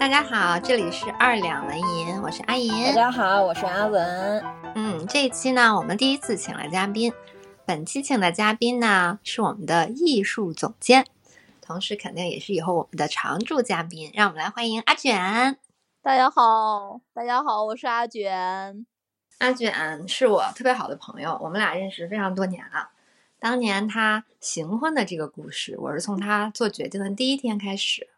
大家好，这里是二两文银，我是阿银。大家好，我是阿文。嗯，这一期呢，我们第一次请了嘉宾。本期请的嘉宾呢，是我们的艺术总监，同时肯定也是以后我们的常驻嘉宾。让我们来欢迎阿卷。大家好，大家好，我是阿卷。阿卷是我特别好的朋友，我们俩认识非常多年了。当年他行婚的这个故事，我是从他做决定的第一天开始。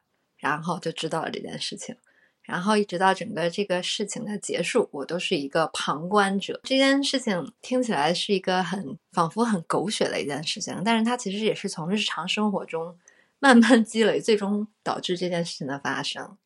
然后就知道了这件事情，然后一直到整个这个事情的结束，我都是一个旁观者。这件事情听起来是一个很仿佛很狗血的一件事情，但是它其实也是从日常生活中慢慢积累，最终导致这件事情的发生。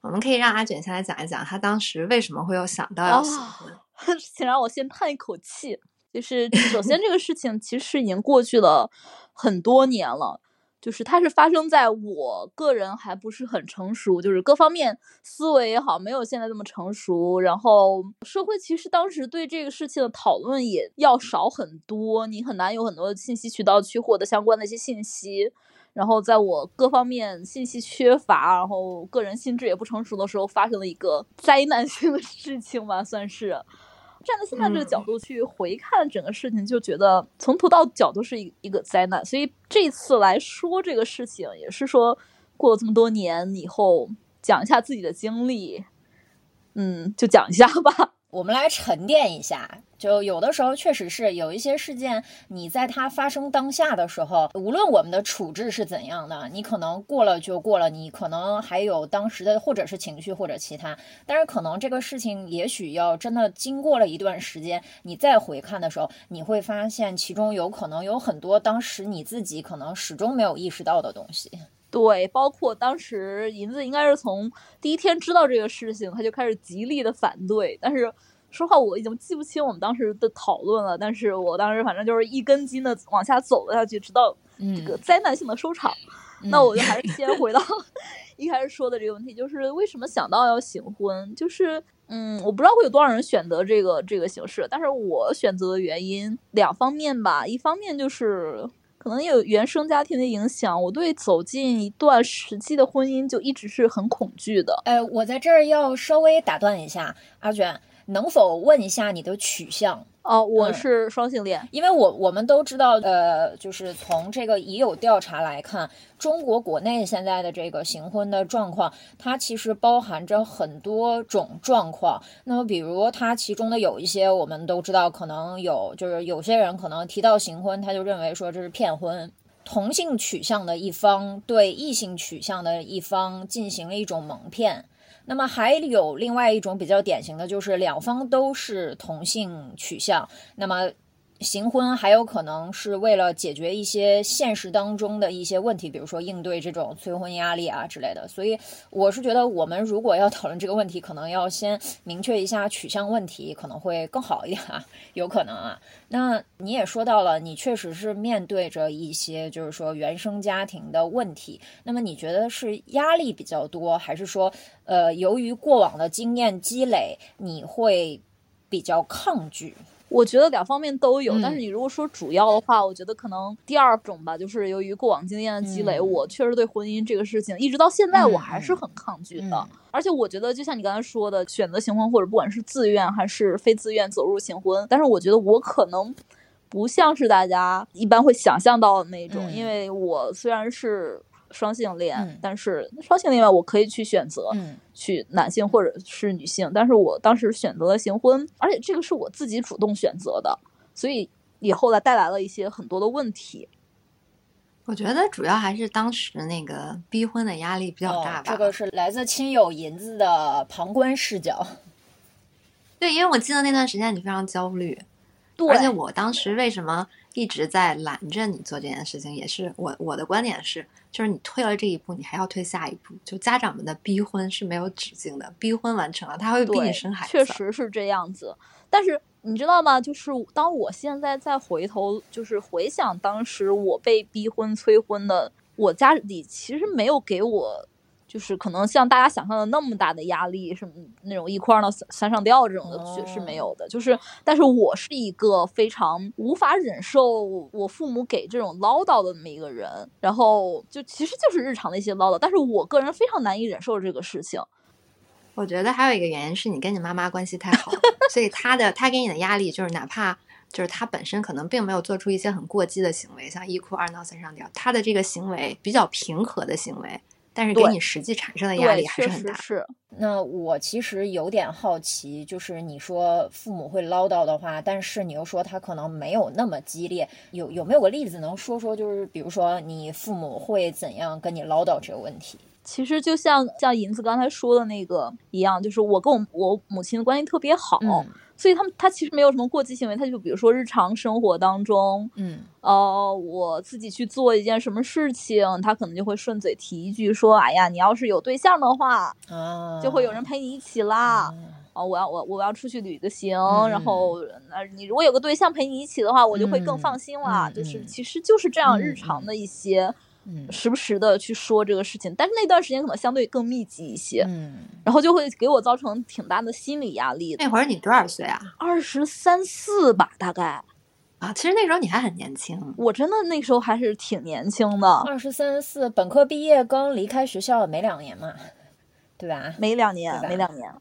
我们可以让阿卷先来讲一讲，他当时为什么会有想到要结婚。请让我先叹一口气，就是首先这个事情其实已经过去了很多年了。就是它是发生在我个人还不是很成熟，就是各方面思维也好，没有现在这么成熟。然后社会其实当时对这个事情的讨论也要少很多，你很难有很多信息渠道去获得相关的一些信息。然后在我各方面信息缺乏，然后个人心智也不成熟的时候，发生了一个灾难性的事情吧，算是。站在现在这个角度去回看整个事情，就觉得从头到脚都是一一个灾难。所以这次来说这个事情，也是说过了这么多年以后，讲一下自己的经历，嗯，就讲一下吧。我们来沉淀一下。就有的时候确实是有一些事件，你在它发生当下的时候，无论我们的处置是怎样的，你可能过了就过了，你可能还有当时的或者是情绪或者其他，但是可能这个事情也许要真的经过了一段时间，你再回看的时候，你会发现其中有可能有很多当时你自己可能始终没有意识到的东西。对，包括当时银子应该是从第一天知道这个事情，他就开始极力的反对，但是。说话我已经记不清我们当时的讨论了，但是我当时反正就是一根筋的往下走了下去，直到这个灾难性的收场。那我就还是先回到 一开始说的这个问题，就是为什么想到要行婚？就是嗯，我不知道会有多少人选择这个这个形式，但是我选择的原因两方面吧，一方面就是可能有原生家庭的影响，我对走进一段实际的婚姻就一直是很恐惧的。呃，我在这儿要稍微打断一下，阿卷。能否问一下你的取向？哦，我是双性恋，因为我我们都知道，呃，就是从这个已有调查来看，中国国内现在的这个行婚的状况，它其实包含着很多种状况。那么，比如它其中的有一些，我们都知道，可能有，就是有些人可能提到行婚，他就认为说这是骗婚，同性取向的一方对异性取向的一方进行了一种蒙骗。那么还有另外一种比较典型的就是两方都是同性取向，那么。行婚还有可能是为了解决一些现实当中的一些问题，比如说应对这种催婚压力啊之类的。所以我是觉得，我们如果要讨论这个问题，可能要先明确一下取向问题，可能会更好一点啊，有可能啊。那你也说到了，你确实是面对着一些就是说原生家庭的问题。那么你觉得是压力比较多，还是说呃由于过往的经验积累，你会比较抗拒？我觉得两方面都有，但是你如果说主要的话，我觉得可能第二种吧，就是由于过往经验的积累，我确实对婚姻这个事情一直到现在我还是很抗拒的。而且我觉得，就像你刚才说的，选择行婚或者不管是自愿还是非自愿走入行婚，但是我觉得我可能不像是大家一般会想象到的那种，因为我虽然是。双性恋，但是双性恋我可以去选择，去男性或者是女性，但是我当时选择了行婚，而且这个是我自己主动选择的，所以也后来带来了一些很多的问题。我觉得主要还是当时那个逼婚的压力比较大吧，这个是来自亲友银子的旁观视角。对，因为我记得那段时间你非常焦虑，而且我当时为什么？一直在拦着你做这件事情，也是我我的观点是，就是你退了这一步，你还要退下一步。就家长们的逼婚是没有止境的，逼婚完成了，他会逼你生孩子，确实是这样子。但是你知道吗？就是当我现在再回头，就是回想当时我被逼婚催婚的，我家里其实没有给我。就是可能像大家想象的那么大的压力，什么那种一哭二闹三三上吊这种的，确是没有的。就是，但是我是一个非常无法忍受我父母给这种唠叨的那么一个人，然后就其实就是日常的一些唠叨，但是我个人非常难以忍受这个事情。我觉得还有一个原因是你跟你妈妈关系太好，所以她的她给你的压力就是哪怕就是她本身可能并没有做出一些很过激的行为，像一哭二闹三上吊，她的这个行为比较平和的行为，但是给对你实际产生的压，力还是很大。是。那我其实有点好奇，就是你说父母会唠叨的话，但是你又说他可能没有那么激烈，有有没有个例子能说说？就是比如说你父母会怎样跟你唠叨这个问题？其实就像像银子刚才说的那个一样，就是我跟我我母亲的关系特别好，嗯所以他们他其实没有什么过激行为，他就比如说日常生活当中，嗯呃，我自己去做一件什么事情，他可能就会顺嘴提一句说，哎呀，你要是有对象的话，啊，就会有人陪你一起啦。啊啊，我要我我要出去旅个行，嗯然后呃，你如果有个对象陪你一起的话，我就会更嗯放心啦。嗯就是嗯其实就是这样嗯日常的一些，嗯时不时的去说这个事情，但是那段时间可能相对更密集一些，嗯然后就会给我造成挺大的心理压力的。那会儿你多少岁啊？二十三四吧，大概，啊，其实那时候你还很年轻。我真的那时候还是挺年轻的，二十三四，本科毕业刚离开学校没两年嘛，对吧？没两年没两年。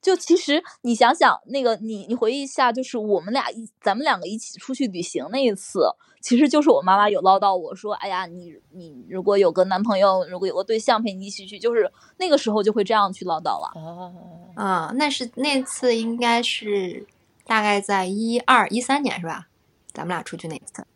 就其实你想想，那个你你回忆一下，就是我们俩一咱们两个一起出去旅行那一次，其实就是我妈妈有唠叨我说，哎呀，你你如果有个男朋友，如果有个对象陪你一起去，就是那个时候就会这样去唠叨了。哦，嗯，那是那次应该是大概在一二一三年是吧？咱们俩出去那次。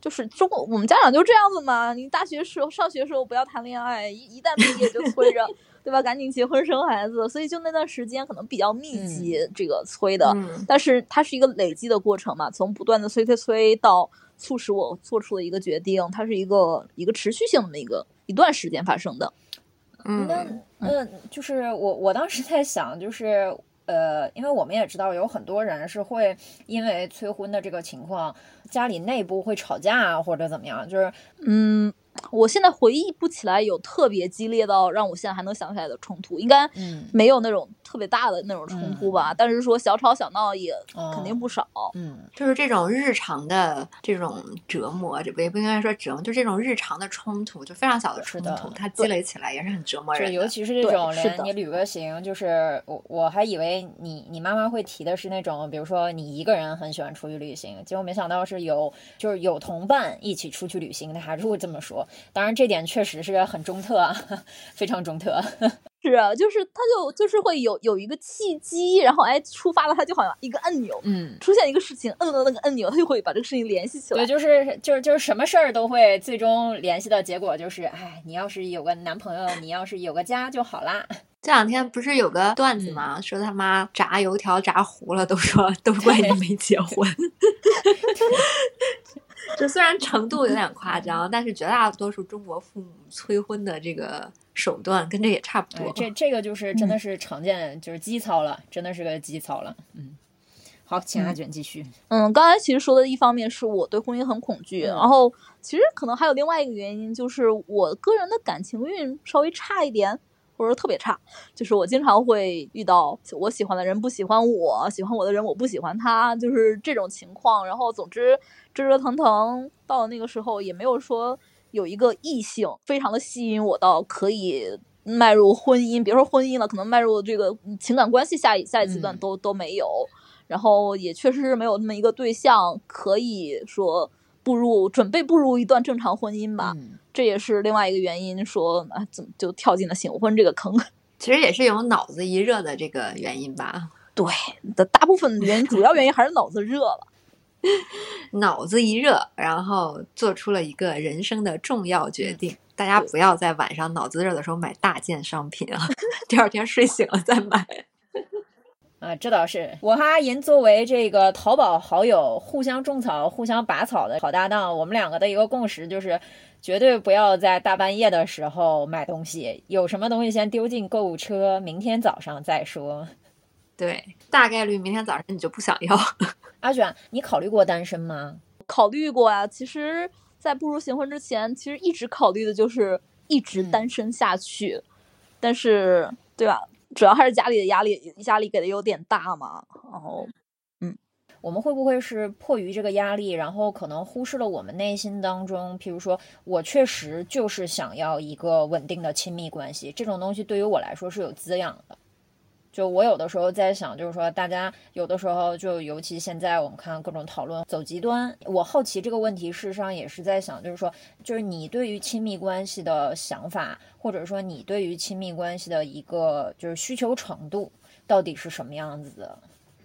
就是中国我们家长就这样子嘛，你大学时候上学时候不要谈恋爱，一一旦毕业就催着，对吧？赶紧结婚生孩子，所以就那段时间可能比较密集，这个催的。嗯但是它是一个累积的过程嘛，从不断的催催催到促使我做出了一个决定，它是一个一个持续性的一个一段时间发生的。那嗯嗯，就是我我当时在想，就是呃，因为我们也知道有很多人是会因为催婚的这个情况，家里内部会吵架啊或者怎么样，就是嗯，我现在回忆不起来有特别激烈到让我现在还能想起来的冲突，应该嗯没有那种特别大的那种冲突吧。但是说小吵小闹也肯定不少。嗯就是这种日常的这种折磨，这不也不应该说折磨，就这种日常的冲突，就非常小的冲突，它积累起来也是很折磨人的。尤其是这种连你旅个行，就是我我还以为你你妈妈会提的是那种，比如说你一个人很喜欢出去旅行，结果没想到是有就是有同伴一起出去旅行，他还是会这么说。当然这点确实是很中特啊，非常中特。是啊，就是他就就是会有有一个契机，然后哎触发了他，就好像一个按钮。嗯，出现一个事情，摁了那个按钮，他就会把这个事情联系起来对，。就是就是就是什么事儿都会最终联系的结果就是，哎，你要是有个男朋友，你要是有个家就好啦。这两天不是有个段子吗？说他妈炸油条炸糊了，都说都怪你没结婚。这虽然程度有点夸张，但是绝大多数中国父母催婚的这个手段跟这也差不多。，哎这这个就是真的是常见，就是基操了，真的是个基操了。嗯，好，请阿卷继续。嗯，刚才其实说的一方面是我对婚姻很恐惧，嗯然后其实可能还有另外一个原因，就是我个人的感情运稍微差一点，或者说特别差，就是我经常会遇到我喜欢的人不喜欢我，喜欢我的人我不喜欢他，就是这种情况。然后总之折折腾腾，到了那个时候也没有说有一个异性非常的吸引我到可以。迈入婚姻，别说婚姻了，可能迈入这个情感关系下一下一阶段嗯都、都没有。然后也确实是没有那么一个对象可以说步入准备步入一段正常婚姻吧，嗯这也是另外一个原因说啊怎么就跳进了醒婚这个坑。其实也是有脑子一热的这个原因吧。对的，大部分原因主要原因还是脑子热了。脑子一热，然后做出了一个人生的重要决定。大家不要在晚上脑子热的时候买大件商品啊，第二天睡醒了再买。啊，这倒是。我和阿银作为这个淘宝好友，互相种草、互相拔草的好搭档，我们两个的一个共识就是，绝对不要在大半夜的时候买东西，有什么东西先丢进购物车，明天早上再说。对，大概率明天早上你就不想要。阿卷，你考虑过单身吗？考虑过啊，其实，在步入新婚之前，其实一直考虑的就是一直嗯单身下去，但是，对吧？主要还是家里的压力，压力给的有点大嘛。然后，嗯我们会不会是迫于这个压力，然后可能忽视了我们内心当中，譬如说我确实就是想要一个稳定的亲密关系，这种东西对于我来说是有滋养的。就我有的时候在想，就是说大家有的时候就尤其现在我们看各种讨论走极端，我好奇这个问题，事实上也是在想，就是说，就是你对于亲密关系的想法，或者说你对于亲密关系的一个就是需求程度，到底是什么样子的？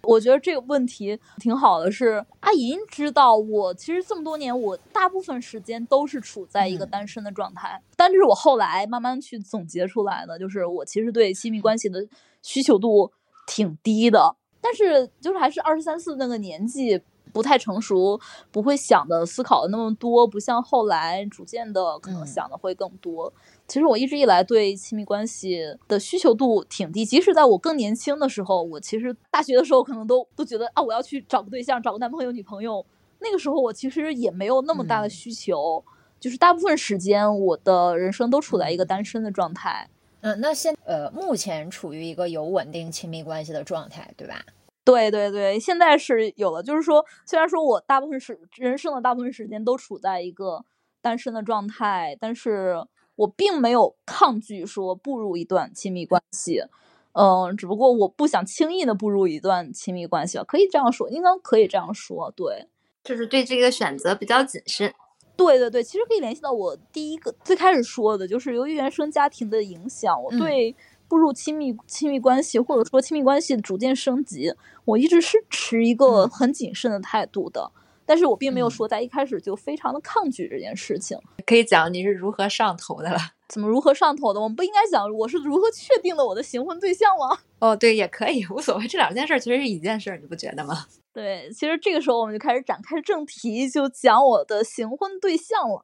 我觉得这个问题挺好的，是阿银知道我其实这么多年，我大部分时间都是处在一个单身的状态，但这是我后来慢慢去总结出来的，就是我其实对亲密关系的需求度挺低的，但是就是还是二十三四那个年纪。不太成熟，不会想的、思考的那么多，不像后来逐渐的可能想的会更多。其实我一直以来对亲密关系的需求度挺低，即使在我更年轻的时候，我其实大学的时候可能都都觉得啊，我要去找个对象，找个男朋友、女朋友。那个时候我其实也没有那么大的需求，就是大部分时间我的人生都处在一个单身的状态。嗯，那现呃目前处于一个有稳定亲密关系的状态，对吧？对对对，现在是有了。就是说，虽然说我大部分时人生的大部分时间都处在一个单身的状态，但是我并没有抗拒说步入一段亲密关系。嗯，只不过我不想轻易的步入一段亲密关系了，可以这样说，应该可以这样说。对，就是对这个选择比较谨慎。对对对，其实可以联系到我第一个最开始说的，就是由于原生家庭的影响，我对。步入亲密亲密关系，或者说亲密关系逐渐升级，我一直是持一个很谨慎的态度的。但是我并没有说在一开始就非常的抗拒这件事情。可以讲你是如何上头的了？怎么如何上头的？我们不应该讲我是如何确定了我的行婚对象吗？哦，对，也可以，无所谓。这两件事其实是一件事，你不觉得吗？对，其实这个时候我们就开始展开正题，就讲我的行婚对象了。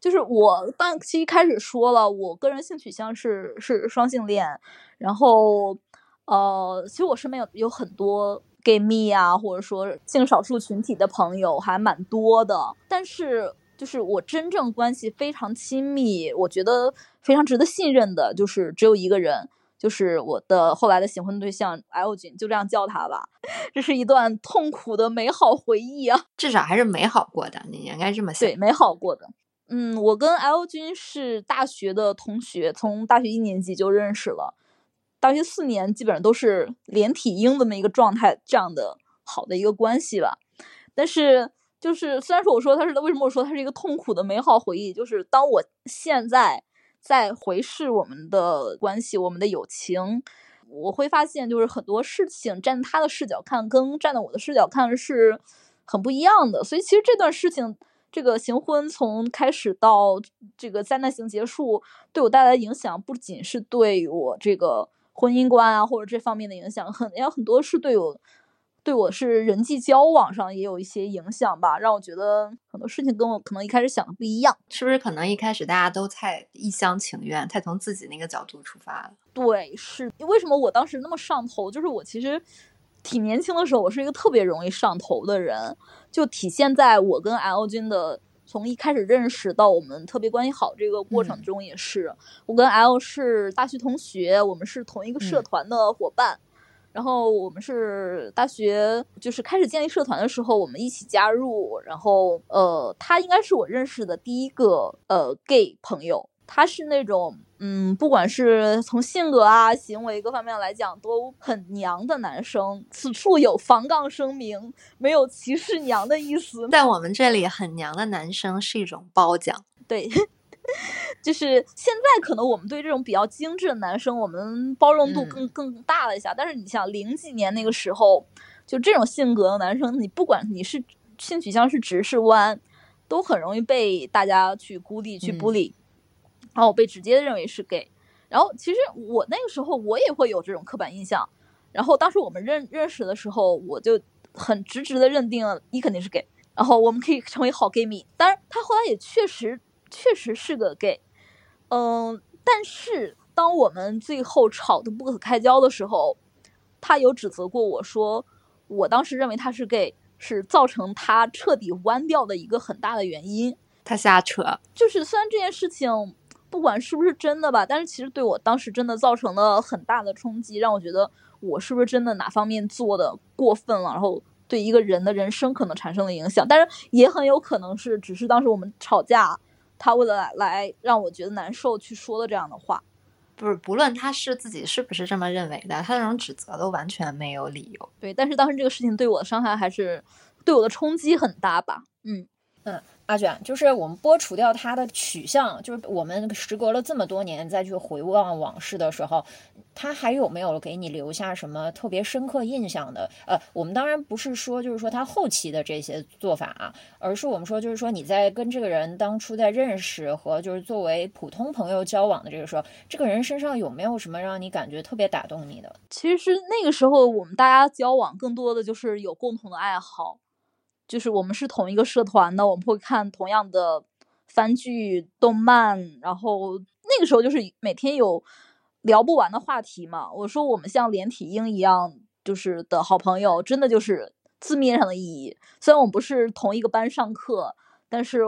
就是我当期开始说了，我个人性取向是是双性恋，然后呃，其实我身边有有很多 gay 蜜啊，或者说性少数群体的朋友还蛮多的，但是就是我真正关系非常亲密，我觉得非常值得信任的，就是只有一个人，就是我的后来的结婚对象 L 君，就这样叫他吧。这是一段痛苦的美好回忆啊，至少还是美好过的，你应该这么想。对，美好过的。嗯，我跟 L 君是大学的同学，从大学一年级就认识了，大学四年基本上都是连体婴这么一个状态，这样的好的一个关系吧。但是，就是虽然说我说他是为什么我说他是一个痛苦的美好回忆，就是当我现在在回视我们的关系，我们的友情，我会发现就是很多事情站他的视角看，跟站在我的视角看是很不一样的。所以，其实这段事情。这个行婚从开始到这个灾难性结束，对我带来的影响不仅是对我这个婚姻观啊，或者这方面的影响，很也有很多是对我，对我是人际交往上也有一些影响吧，让我觉得很多事情跟我可能一开始想的不一样，是不是？可能一开始大家都太一厢情愿，太从自己那个角度出发了。对，是为什么我当时那么上头？就是我其实。挺年轻的时候，我是一个特别容易上头的人，就体现在我跟 L 君的从一开始认识到我们特别关系好这个过程中，也是我跟 L 是大学同学，我们是同一个社团的伙伴，然后我们是大学就是开始建立社团的时候，我们一起加入，然后呃，他应该是我认识的第一个呃 gay 朋友。他是那种，嗯，不管是从性格啊、行为各方面来讲，都很娘的男生。此处有防杠声明，没有歧视娘的意思。在我们这里，很娘的男生是一种褒奖。对，就是现在可能我们对这种比较精致的男生，我们包容度更更大了一下。但是你想，零几年那个时候，就这种性格的男生，你不管你是性取向是直是弯，都很容易被大家去孤立、去孤立。然后我被直接认为是 gay，然后其实我那个时候我也会有这种刻板印象，然后当时我们认认识的时候，我就很直直的认定了你肯定是 gay，然后我们可以成为好 gay 蜜。当然他后来也确实确实是个 gay，嗯，但是当我们最后吵得不可开交的时候，他有指责过我说，我当时认为他是 gay 是造成他彻底弯掉的一个很大的原因。他瞎扯，就是虽然这件事情。不管是不是真的吧，但是其实对我当时真的造成了很大的冲击，让我觉得我是不是真的哪方面做的过分了，然后对一个人的人生可能产生了影响。但是也很有可能是，只是当时我们吵架，他为了来让我觉得难受去说的这样的话。不是不论他是自己是不是这么认为的，他那种指责都完全没有理由。对，但是当时这个事情对我的伤害还是对我的冲击很大吧。嗯嗯，阿卷，就是我们剥除掉他的取向，就是我们时隔了这么多年再去回望往事的时候。他还有没有给你留下什么特别深刻印象的？呃，我们当然不是说就是说他后期的这些做法啊，而是我们说就是说你在跟这个人当初在认识和就是作为普通朋友交往的这个时候，这个人身上有没有什么让你感觉特别打动你的？其实那个时候我们大家交往更多的就是有共同的爱好，就是我们是同一个社团的，我们会看同样的番剧、动漫，然后那个时候就是每天有。聊不完的话题嘛，我说我们像连体婴一样，就是的好朋友，真的就是字面上的意义。虽然我们不是同一个班上课，但是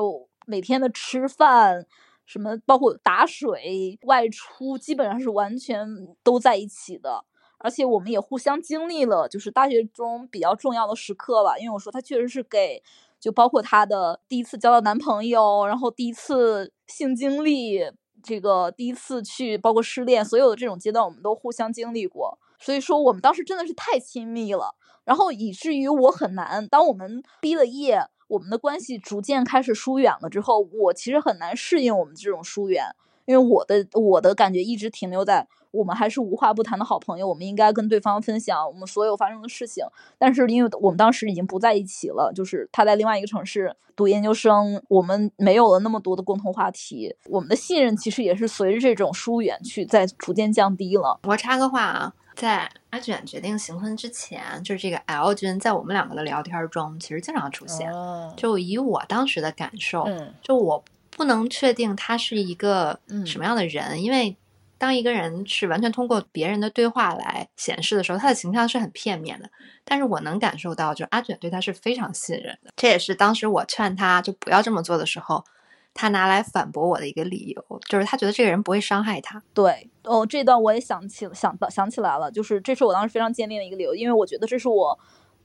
每天的吃饭，什么包括打水、外出，基本上是完全都在一起的。而且我们也互相经历了，就是大学中比较重要的时刻吧。因为我说他确实是给，就包括他的第一次交到男朋友，然后第一次性经历。这个第一次去，包括失恋，所有的这种阶段，我们都互相经历过。所以说，我们当时真的是太亲密了，然后以至于我很难。当我们毕了业，我们的关系逐渐开始疏远了之后，我其实很难适应我们这种疏远，因为我的我的感觉一直停留在。我们还是无话不谈的好朋友，我们应该跟对方分享我们所有发生的事情。但是因为我们当时已经不在一起了，就是他在另外一个城市读研究生，我们没有了那么多的共同话题，我们的信任其实也是随着这种疏远去在逐渐降低了。我插个话啊，在阿卷决定行婚之前，就是这个 L 君在我们两个的聊天中其实经常出现。就以我当时的感受，就我不能确定他是一个什么样的人，因为。当一个人是完全通过别人的对话来显示的时候，他的形象是很片面的。但是我能感受到，就阿卷对他是非常信任的。这也是当时我劝他就不要这么做的时候，他拿来反驳我的一个理由，就是他觉得这个人不会伤害他。对，哦，这段我也想起想到想起来了，就是这是我当时非常坚定的一个理由，因为我觉得这是我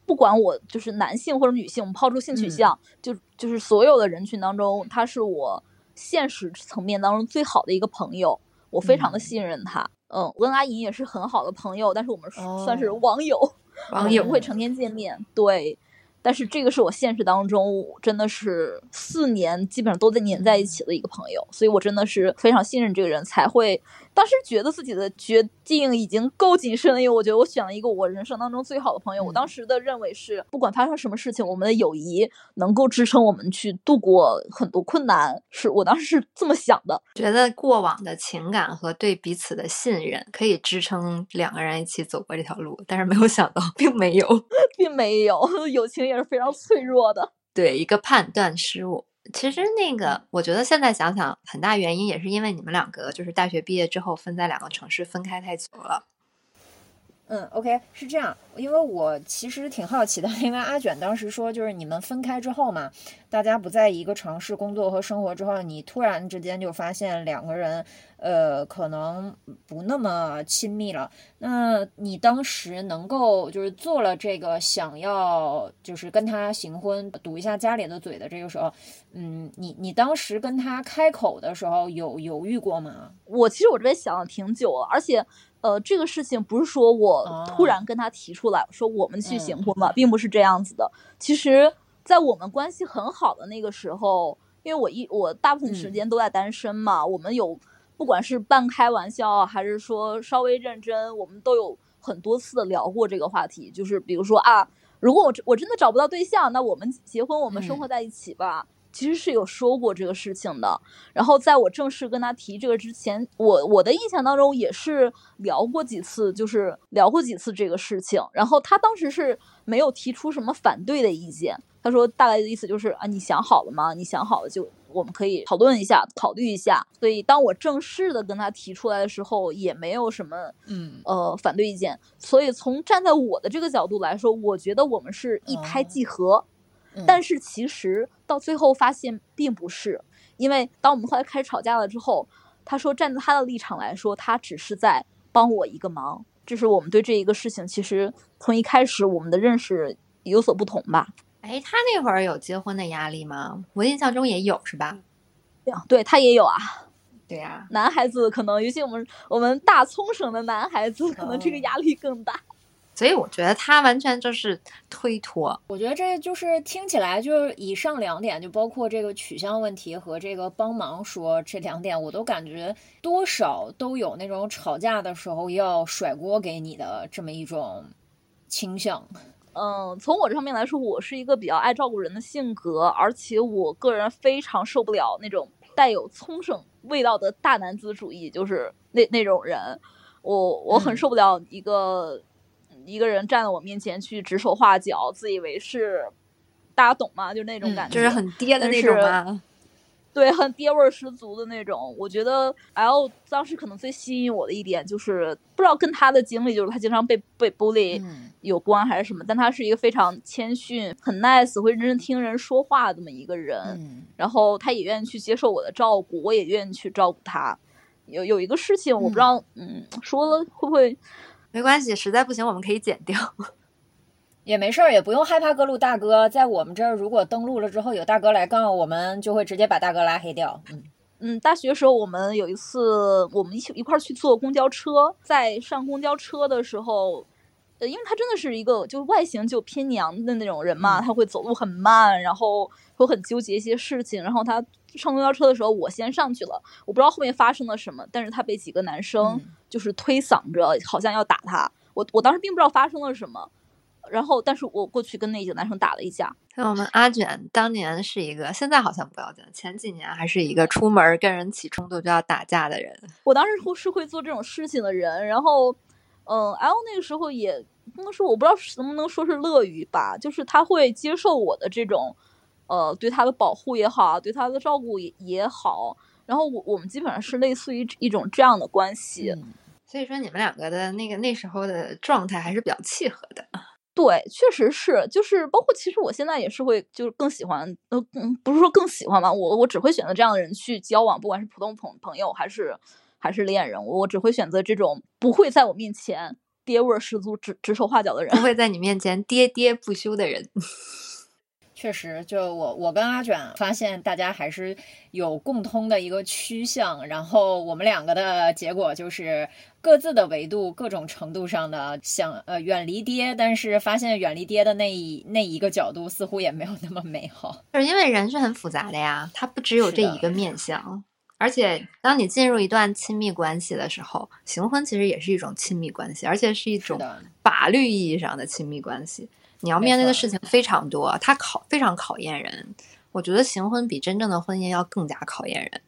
不管我就是男性或者女性，我们抛出性取向，就就是所有的人群当中，他是我现实层面当中最好的一个朋友。我非常的信任他，嗯，我跟阿莹也是很好的朋友，但是我们算是 网友，网友不会成天见面，对。但是这个是我现实当中真的是四年基本上都在黏在一起的一个朋友，所以我真的是非常信任这个人，才会当时觉得自己的决定已经够谨慎了，因为我觉得我选了一个我人生当中最好的朋友。我当时的认为是，不管发生什么事情，我们的友谊能够支撑我们去度过很多困难，是我当时是这么想的。觉得过往的情感和对彼此的信任可以支撑两个人一起走过这条路，但是没有想到并没有，并没有友情也。是非常脆弱的，对一个判断失误。其实那个，我觉得现在想想，很大原因也是因为你们两个就是大学毕业之后分在两个城市，分开太久了。嗯，OK，是这样，因为我其实挺好奇的，因为阿卷当时说，就是你们分开之后嘛，大家不在一个城市工作和生活之后，你突然之间就发现两个人，呃，可能不那么亲密了。那你当时能够就是做了这个想要就是跟他行婚，堵一下家里的嘴的这个时候，嗯，你你当时跟他开口的时候有犹豫过吗？我其实我这边想了挺久了，而且。呃，这个事情不是说我突然跟他提出来说我们去行婚吧，并不是这样子的。其实，在我们关系很好的那个时候，因为我一我大部分时间都在单身嘛，我们有不管是半开玩笑还是说稍微认真，我们都有很多次的聊过这个话题。就是比如说啊，如果我我真的找不到对象，那我们结婚，我们生活在一起吧。其实是有说过这个事情的，然后在我正式跟他提这个之前，我我的印象当中也是聊过几次，就是聊过几次这个事情，然后他当时是没有提出什么反对的意见，他说大概的意思就是啊，你想好了吗？你想好了就我们可以讨论一下，考虑一下。所以当我正式的跟他提出来的时候，也没有什么嗯呃反对意见。所以从站在我的这个角度来说，我觉得我们是一拍即合。但是其实到最后发现并不是，因为当我们后来开始吵架了之后，他说站在他的立场来说，他只是在帮我一个忙。这是我们对这一个事情，其实从一开始我们的认识有所不同吧。哎，他那会儿有结婚的压力吗？我印象中也有，是吧？对，他也有啊。对呀、男孩子可能，尤其我们我们大葱省的男孩子，可能这个哦压力更大。所以我觉得他完全就是推脱。我觉得这就是听起来就是以上两点，就包括这个取向问题和这个帮忙说这两点，我都感觉多少都有那种吵架的时候要甩锅给你的这么一种倾向。嗯，从我这方面来说，我是一个比较爱照顾人的性格，而且我个人非常受不了那种带有聪省味道的大男子主义，就是那那种人，我我很嗯受不了一个、一个人站在我面前去指手画脚，自以为是，大家懂吗？就那种嗯感觉，就是很爹的那种嘛。对，很爹味儿十足的那种。我觉得 L 当时可能最吸引我的一点就是，不知道跟他的经历，就是他经常被被 bully 嗯有关还是什么，但他是一个非常谦逊、很 nice、会认真听人说话的这么一个人。嗯然后他也愿意去接受我的照顾，我也愿意去照顾他。有有一个事情，我不知道，嗯，说了会不会没关系，实在不行我们可以剪掉。也没事儿，也不用害怕各路大哥。在我们这儿，如果登录了之后有大哥来杠，我们就会直接把大哥拉黑掉。嗯嗯，大学时候我们有一次，我们一起一块儿去坐公交车，在上公交车的时候，呃，因为他真的是一个就外形就偏娘的那种人嘛，嗯他会走路很慢，然后会很纠结一些事情。然后他上公交车的时候，我先上去了，我不知道后面发生了什么，但是他被几个男生嗯就是推搡着，好像要打他。我我当时并不知道发生了什么，然后但是我过去跟那几个男生打了一架。像我们阿卷当年是一个，现在好像不要紧，前几年还是一个出门跟人起冲突就要打架的人。我当时是会做这种事情的人，然后，嗯，L 那个时候也不能说，我不知道能不能说是乐于吧，就是他会接受我的这种，呃，对他的保护也好，对他的照顾也也好，然后我我们基本上是类似于一种这样的关系。嗯所以说你们两个的那个那时候的状态还是比较契合的。对，确实是，就是包括其实我现在也是会，就是更喜欢，呃，嗯，不是说更喜欢吧，我我只会选择这样的人去交往，不管是普通朋朋友还是还是恋人，我只会选择这种不会在我面前爹味儿十足、指指手画脚的人不。会在你面前喋喋不休的人。确实，就我我跟阿卷发现，大家还是有共通的一个趋向，然后我们两个的结果就是各自的维度、各种程度上的想呃远离爹，但是发现远离爹的那一那一个角度似乎也没有那么美好。就是因为人是很复杂的呀，他不只有这一个面相。而且，当你进入一段亲密关系的时候，行婚其实也是一种亲密关系，而且是一种法律意义上的亲密关系。你要面对的事情非常多，它考非常考验人。我觉得行婚比真正的婚姻要更加考验人。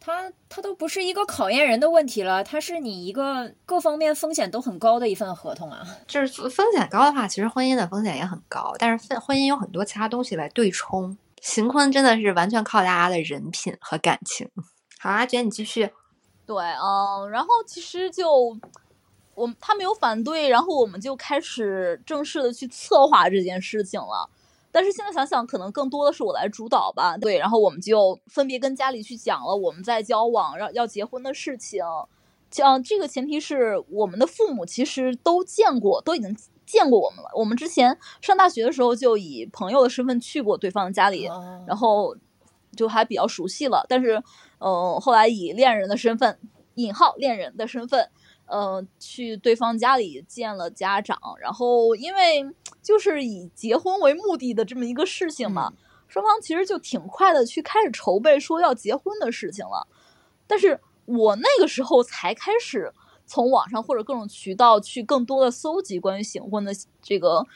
它它都不是一个考验人的问题了，它是你一个各方面风险都很高的一份合同啊。就是风险高的话，其实婚姻的风险也很高，但是婚婚姻有很多其他东西来对冲。行婚真的是完全靠大家的人品和感情。好，阿卷你继续。对，嗯，然后其实就我他没有反对，然后我们就开始正式的去策划这件事情了。但是现在想想，可能更多的是我来主导吧。对，然后我们就分别跟家里去讲了我们在交往、要要结婚的事情。讲这个前提是我们的父母其实都见过，都已经见过我们了。我们之前上大学的时候就以朋友的身份去过对方的家里，哦然后就还比较熟悉了。但是，嗯、后来以恋人的身份（引号恋人的身份），呃，去对方家里见了家长。然后，因为就是以结婚为目的的这么一个事情嘛，双方其实就挺快的去开始筹备说要结婚的事情了。但是我那个时候才开始从网上或者各种渠道去更多的搜集关于行婚的这个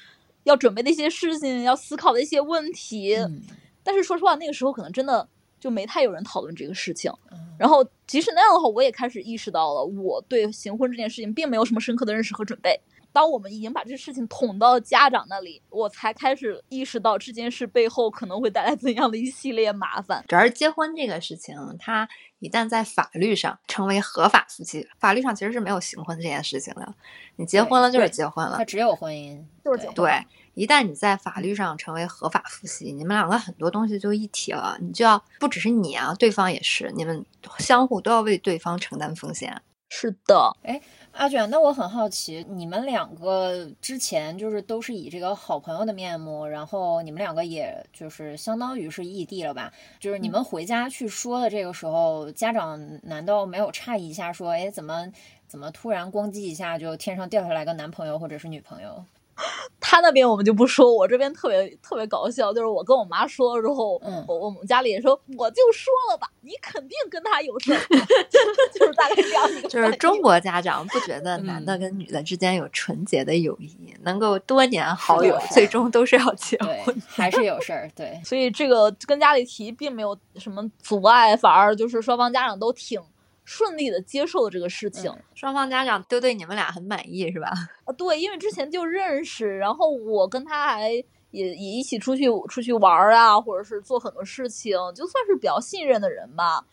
要准备的一些事情，要思考的一些问题。嗯但是说实话，那个时候可能真的就没太有人讨论这个事情。嗯然后即使那样的话，我也开始意识到了我对行婚这件事情并没有什么深刻的认识和准备。当我们已经把这事情捅到家长那里，我才开始意识到这件事背后可能会带来怎样的一系列麻烦。主要是结婚这个事情，它一旦在法律上成为合法夫妻，法律上其实是没有行婚这件事情的。你结婚了就是结婚了它，只有婚姻，就是对对。一旦你在法律上成为合法夫妻，你们两个很多东西就一体了，你就要不只是你啊，对方也是，你们相互都要为对方承担风险。是的，哎阿卷，那我很好奇，你们两个之前就是都是以这个好朋友的面目，然后你们两个也就是相当于是异地了吧？就是你们回家去说的这个时候，家长难道没有诧异一下，说，哎，怎么怎么突然咣叽一下就天上掉下来个男朋友或者是女朋友？他那边我们就不说，我这边特别特别搞笑，就是我跟我妈说了之后，嗯我我们家里也说，我就说了吧，你肯定跟他有事儿，就是大概这样一个就是中国家长不觉得男的嗯跟女的之间有纯洁的友谊，能够多年好友最终都是要结婚。，还是有事儿。对，所以这个跟家里提并没有什么阻碍，反而就是双方家长都挺顺利的接受了这个事情。嗯双方家长都对你们俩很满意，是吧？啊，对，因为之前就认识，然后我跟他还也也一起出去出去玩儿啊，或者是做很多事情，就算是比较信任的人吧。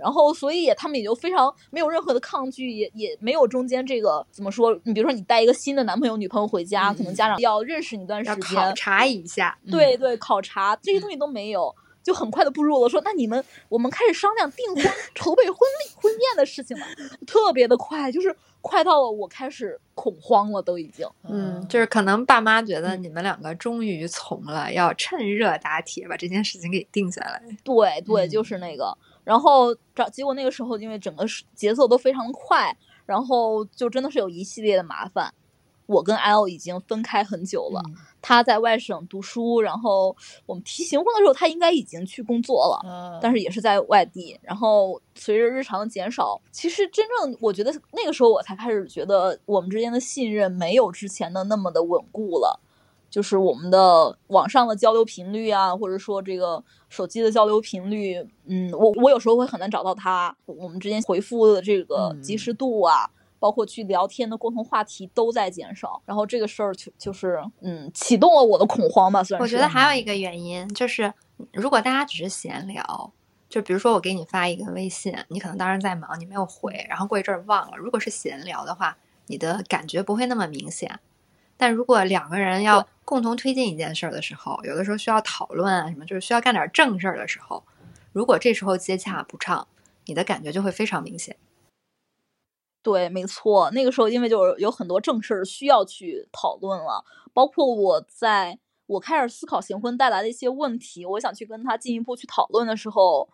然后，所以也他们也就非常没有任何的抗拒，也也没有中间这个怎么说？你比如说你带一个新的男朋友、女朋友回家，可能嗯家长要认识你一段时要间，考察一下。对对，考察这些东西都没有，就很快的步入了说，那你们我们开始商量订婚、筹备婚礼、婚宴的事情了，特别的快，就是快到了我开始恐慌了，都已经。嗯，就是可能爸妈觉得嗯你们两个终于从了，要趁热打铁把这件事情给定下来。对对，嗯就是那个。然后找结果那个时候，因为整个节奏都非常快，然后就真的是有一系列的麻烦。我跟 L 已经分开很久了，嗯他在外省读书，然后我们提行婚的时候，他应该已经去工作了。啊但是也是在外地。然后随着日常的减少，其实真正我觉得那个时候我才开始觉得我们之间的信任没有之前的那么的稳固了。就是我们的网上的交流频率啊，或者说这个手机的交流频率，嗯，我我有时候会很难找到他，我们之间回复的这个嗯及时度啊。包括去聊天的共同话题都在减少，然后这个事儿就就是嗯启动了我的恐慌吧，算是。我觉得还有一个原因就是，如果大家只是闲聊，就比如说我给你发一个微信，你可能当时在忙，你没有回，然后过一阵儿忘了。如果是闲聊的话，你的感觉不会那么明显。但如果两个人要共同推进一件事儿的时候，有的时候需要讨论啊什么，就是需要干点正事儿的时候，如果这时候接洽不畅，你的感觉就会非常明显。对，没错，那个时候因为就是有很多正事儿需要去讨论了，包括我在我开始思考行婚带来的一些问题，我想去跟他进一步去讨论的时候，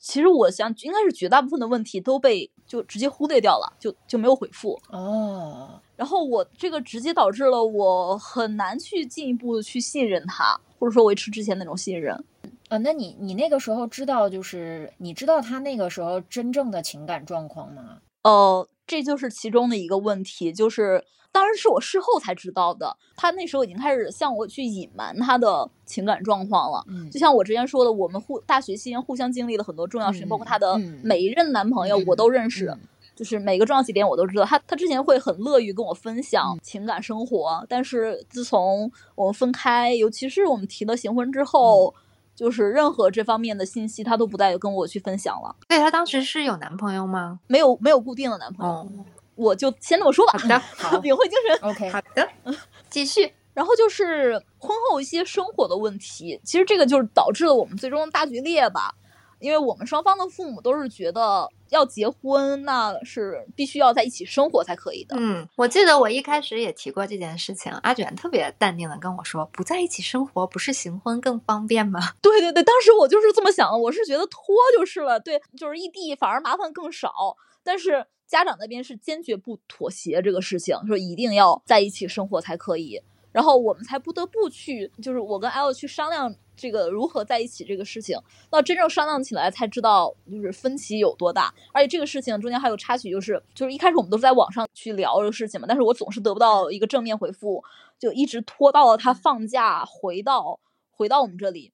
其实我想应该是绝大部分的问题都被就直接忽略掉了，就就没有回复。哦，然后我这个直接导致了我很难去进一步的去信任他，或者说维持之前那种信任。啊，那你你那个时候知道，就是你知道他那个时候真正的情感状况吗？呃，这就是其中的一个问题，就是当然是我事后才知道的。他那时候已经开始向我去隐瞒他的情感状况了。嗯就像我之前说的，我们互大学期间互相经历了很多重要事情，包括他的嗯每一任男朋友我都认识，嗯就是每个重要节点我都知道。他他之前会很乐于跟我分嗯享情感生活，但是自从我们分开，尤其是我们提了行婚之后，嗯就是任何这方面的信息他都不再跟我去分享了，对他当时是有男朋友吗？没有没有固定的男朋友。哦，我就先这么说吧。好的，好领会精神。，OK，好的，继续。然后就是婚后一些生活的问题，其实这个就是导致了我们最终的大决裂吧。因为我们双方的父母都是觉得要结婚，那是必须要在一起生活才可以的。嗯，我记得我一开始也提过这件事情，阿卷特别淡定的跟我说，不在一起生活不是行婚更方便吗？对对对，当时我就是这么想的，我是觉得拖就是了，对，就是异地反而麻烦更少。但是家长那边是坚决不妥协这个事情，说一定要在一起生活才可以。然后我们才不得不去，就是我跟 L 去商量这个如何在一起这个事情。那真正商量起来才知道，就是分歧有多大。而且这个事情中间还有插曲，就是就是一开始我们都是在网上去聊这个事情嘛，但是我总是得不到一个正面回复，就一直拖到了他放假回到回到我们这里，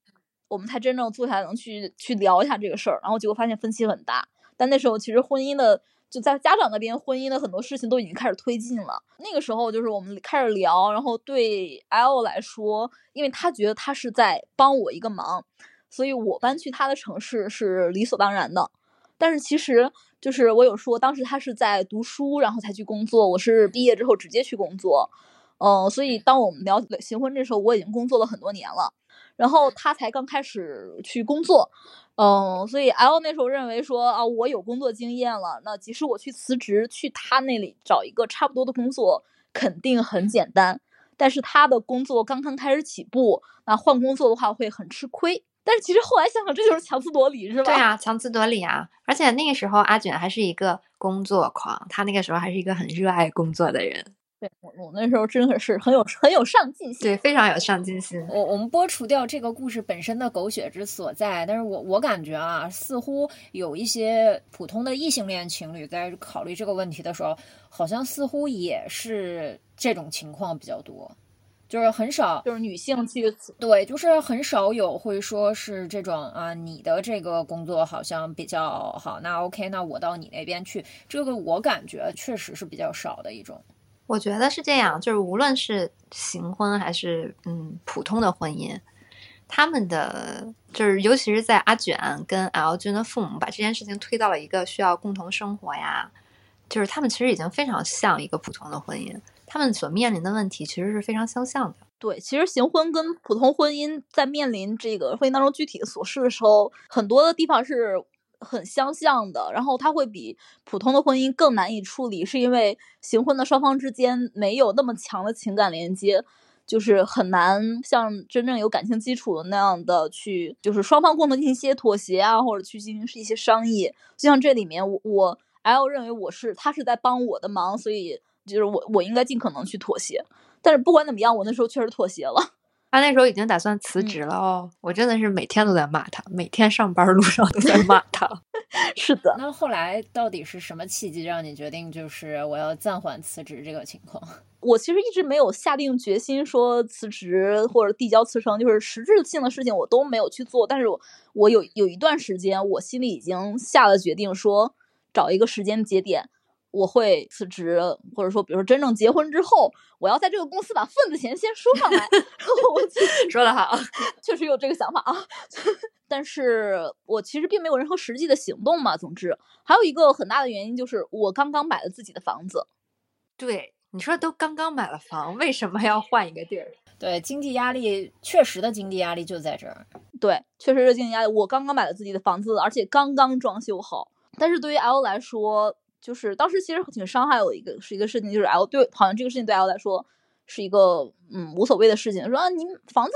我们才真正坐下来能去去聊一下这个事儿。然后结果发现分歧很大，但那时候其实婚姻的。就在家长那边，婚姻的很多事情都已经开始推进了。那个时候，就是我们开始聊，然后对 L 来说，因为他觉得他是在帮我一个忙，所以我搬去他的城市是理所当然的。但是其实就是我有说，当时他是在读书，然后才去工作，我是毕业之后直接去工作。嗯，所以当我们聊行婚这时候，我已经工作了很多年了。然后他才刚开始去工作，嗯，所以 L 那时候认为说啊，我有工作经验了，那即使我去辞职去他那里找一个差不多的工作，肯定很简单。但是他的工作刚刚开始起步，那换工作的话会很吃亏。但是其实后来想想，这就是强词夺理，是吧？对啊，强词夺理啊！而且那个时候阿卷还是一个工作狂，他那个时候还是一个很热爱工作的人。对我，我那时候真的是很有很有上进心，对，非常有上进心。我我们剥除掉这个故事本身的狗血之所在，但是我我感觉啊，似乎有一些普通的异性恋情侣在考虑这个问题的时候，好像似乎也是这种情况比较多，就是很少，就是女性去对，就是很少有会说是这种啊，你的这个工作好像比较好，那 OK，那我到你那边去，这个我感觉确实是比较少的一种。我觉得是这样，就是无论是行婚还是嗯普通的婚姻，他们的就是尤其是在阿卷跟 L 君的父母把这件事情推到了一个需要共同生活呀，就是他们其实已经非常像一个普通的婚姻，他们所面临的问题其实是非常相像的。对，其实行婚跟普通婚姻在面临这个婚姻当中具体的琐事的时候，很多的地方是。很相像的，然后它会比普通的婚姻更难以处理，是因为行婚的双方之间没有那么强的情感连接，就是很难像真正有感情基础的那样的去，就是双方共同进行一些妥协啊，或者去进行是一些商议。就像这里面，我我 L 认为我是他是在帮我的忙，所以就是我我应该尽可能去妥协。但是不管怎么样，我那时候确实妥协了。他那时候已经打算辞职了哦，我真的是每天都在骂他，每天上班路 上都在 骂他。是的，那后来到底是什么契机让你决定就是我要暂缓辞职这个情况？我其实一直没有下定决心说辞职或者递交辞呈，就是实质性的事情我都没有去做。但是我我有有一段时间，我心里已经下了决定，说找一个时间节点。我会辞职，或者说，比如说真正结婚之后，我要在这个公司把份子钱先收上来。然 后我 说的好，确实有这个想法啊。但是我其实并没有任何实际的行动嘛。总之，还有一个很大的原因就是我刚刚买了自己的房子。对，你说都刚刚买了房，为什么要换一个地儿？对，经济压力确实的经济压力就在这儿。对，确实是经济压力。我刚刚买了自己的房子，而且刚刚装修好。但是对于 L 来说，就是当时其实挺伤害我一个是一个事情，就是 L 对好像这个事情对 L 来说是一个嗯无所谓的事情，说啊你房子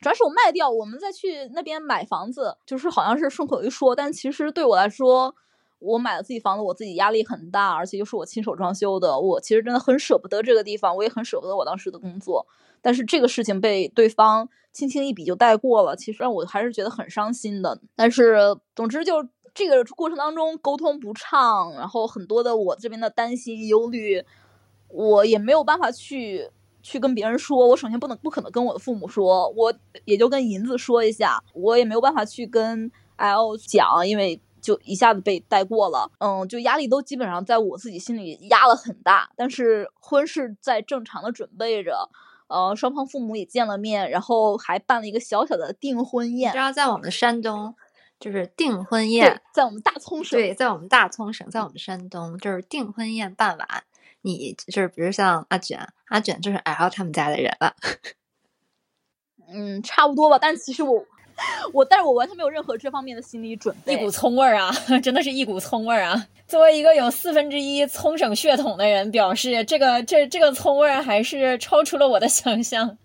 转手卖掉，我们再去那边买房子，就是好像是顺口一说，但其实对我来说，我买了自己房子，我自己压力很大，而且又是我亲手装修的，我其实真的很舍不得这个地方，我也很舍不得我当时的工作，但是这个事情被对方轻轻一笔就带过了，其实让我还是觉得很伤心的。但是总之就。这个过程当中沟通不畅，然后很多的我这边的担心忧虑，我也没有办法去去跟别人说。我首先不能不可能跟我的父母说，我也就跟银子说一下，我也没有办法去跟 L 讲，因为就一下子被带过了。嗯，就压力都基本上在我自己心里压了很大。但是婚事在正常的准备着，呃，双方父母也见了面，然后还办了一个小小的订婚宴。知道在我们山东。就是订婚宴，在我们大葱省。对，在我们大葱省，在我们山东，就是订婚宴办完，你就是比如像阿卷，阿卷就是 L 他们家的人了。嗯，差不多吧。但其实我，我，但是我完全没有任何这方面的心理准备。一股葱味儿啊，真的是一股葱味儿啊！作为一个有四分之一葱省血统的人，表示这个这这个葱味儿还是超出了我的想象。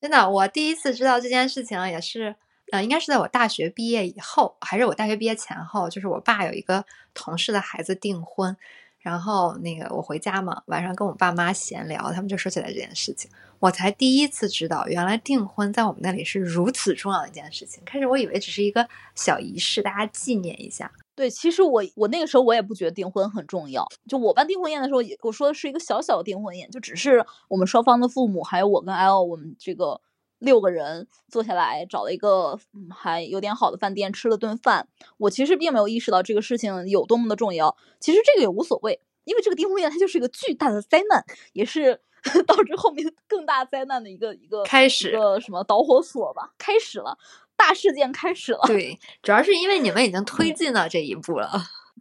真的，我第一次知道这件事情也是。呃，应该是在我大学毕业以后，还是我大学毕业前后，就是我爸有一个同事的孩子订婚，然后那个我回家嘛，晚上跟我爸妈闲聊，他们就说起来这件事情，我才第一次知道，原来订婚在我们那里是如此重要的一件事情。开始我以为只是一个小仪式，大家纪念一下。对，其实我我那个时候我也不觉得订婚很重要，就我办订婚宴的时候，我说的是一个小小的订婚宴，就只是我们双方的父母还有我跟 L 我们这个。六个人坐下来，找了一个还有点好的饭店吃了顿饭。我其实并没有意识到这个事情有多么的重要。其实这个也无所谓，因为这个订婚宴它就是一个巨大的灾难，也是 导致后面更大灾难的一个一个开始，一个什么导火索吧。开始了，大事件开始了。对，主要是因为你们已经推进了这一步了。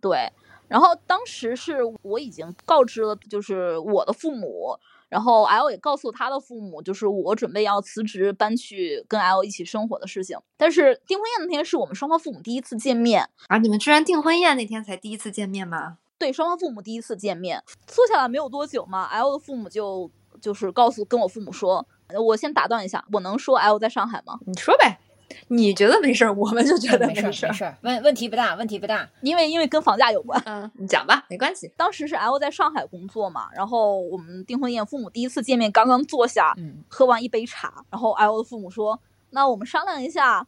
对，然后当时是我已经告知了，就是我的父母。然后 L 也告诉他的父母，就是我准备要辞职搬去跟 L 一起生活的事情。但是订婚宴那天是我们双方父母第一次见面，啊，你们居然订婚宴那天才第一次见面吗？对，双方父母第一次见面，坐下来没有多久嘛，L 的父母就就是告诉跟我父母说，我先打断一下，我能说 L 在上海吗？你说呗，你觉得没事儿，我们就觉得没事儿没。事儿，问问题不大，问题不大。因为因为跟房价有关。嗯，你讲吧，没关系。当时是 L 在上海工作嘛，然后我们订婚宴，父母第一次见面，刚刚坐下，嗯，喝完一杯茶，然后 L 的父母说：“那我们商量一下，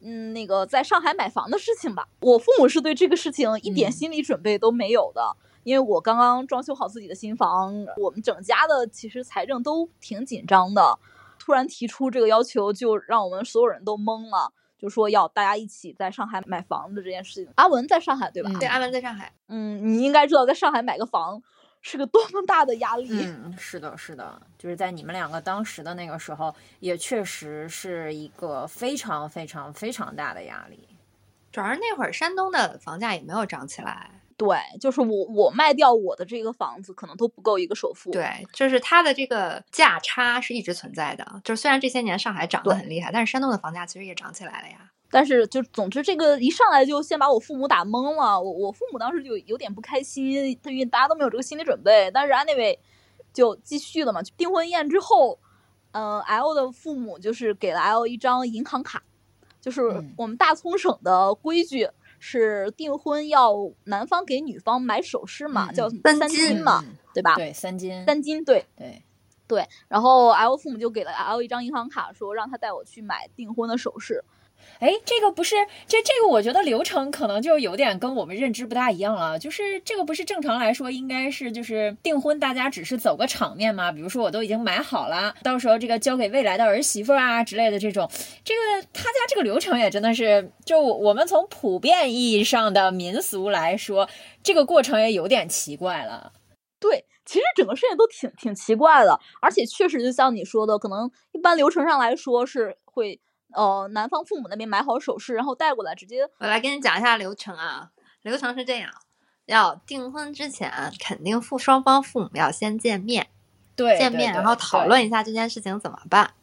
嗯，那个在上海买房的事情吧。”我父母是对这个事情一点嗯心理准备都没有的，因为我刚刚装修好自己的新房，我们整家的其实财政都挺紧张的，突然提出这个要求，就让我们所有人都懵了。就说要大家一起在上海买房子这件事情，阿文在上海对吧？嗯对，阿文在上海。嗯，你应该知道，在上海买个房是个多么大的压力。嗯，是的，是的，就是在你们两个当时的那个时候，也确实是一个非常非常非常大的压力。主要是那会儿山东的房价也没有涨起来，对，就是我我卖掉我的这个房子，可能都不够一个首付。，对，就是它的这个价差是一直存在的。就是虽然这些年上海涨得很厉害，但是山东的房价其实也涨起来了呀。但是就总之这个一上来就先把我父母打懵了，我我父母当时就有点不开心，因为大家都没有这个心理准备。但是 anyway 就继续了嘛，订婚宴之后，嗯、l 的父母就是给了 L 一张银行卡，就是嗯我们大葱省的规矩。是订婚要男方给女方买首饰嘛，叫三三金金嘛，嗯对吧？对，三金，三金对，对，对，然后 L 父母就给了 L 一张银行卡，说让他带我去买订婚的首饰。哎，这个不是这这个，我觉得流程可能就有点跟我们认知不大一样了。就是这个不是正常来说应该是就是订婚，大家只是走个场面嘛。比如说我都已经买好了，到时候这个交给未来的儿媳妇啊之类的这种，这个他家这个流程也真的是，就我们从普遍意义上的民俗来说，这个过程也有点奇怪了。对，其实整个事情都挺挺奇怪的，而且确实就像你说的，可能一般流程上来说是会呃男方父母那边买好首饰，然后带过来直接我来跟你讲一下流程啊，流程是这样：要订婚之前，肯定父双方父母要先见面，对，见面，然后讨。论一下这件事情怎么办。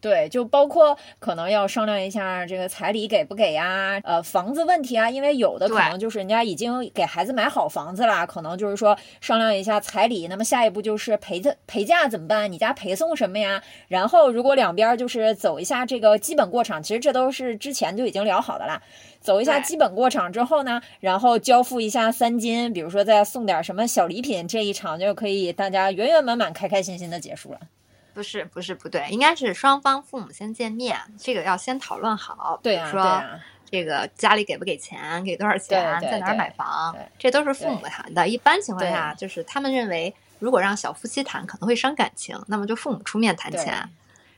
对，就包括可能要商量一下这个彩礼给不给呀，呃，房子问题啊，因为有的可能就是人家已经给孩子买好房子啦，可能就是说商量一下彩礼，那么下一步就是陪的陪嫁怎么办？你家陪送什么呀？然后如果两边就是走一下这个基本过场，其实这都是之前就已经聊好的啦。走一下基本过场之后呢，然后交付一下三金，比如说再送点什么小礼品，这一场就可以大家圆圆满满、开开心心的结束了。不是不是不对，应该是双方父母先见面，这个要先讨论好。对啊，比如说。这个家里给不给钱，给多少钱，在哪儿买房，这都是父母谈的。一般情况下，就是他们认为，如果让小夫妻谈，可能会伤感情，那么就父母出面谈钱。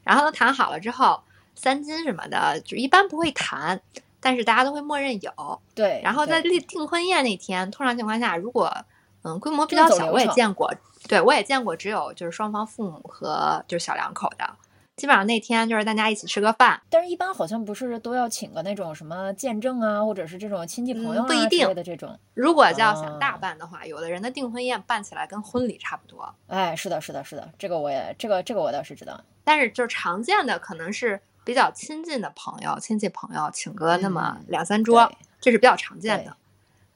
然后呢，谈好了之后，三金什么的，就一般不会谈，但是大家都会默认有。对，然后在订订婚宴那天，通常情况下，如果嗯规模比较小，我也见过，对我也见过，只有就是双方父母和就是小两口的，基本上那天就是大家一起吃个饭，但是，一般好像不是都要请个那种什么见证啊，或者是这种亲戚朋友啊、嗯不一定的这种。如果要想大哦办的话，有的人的订婚宴办起来跟婚礼差不多，哎，是的，是的，是的，这个我也这个这个我倒是知道。但是就是常见的可能是比较亲近的朋友、亲戚朋友请个那么嗯两三桌，对这是比较常见的。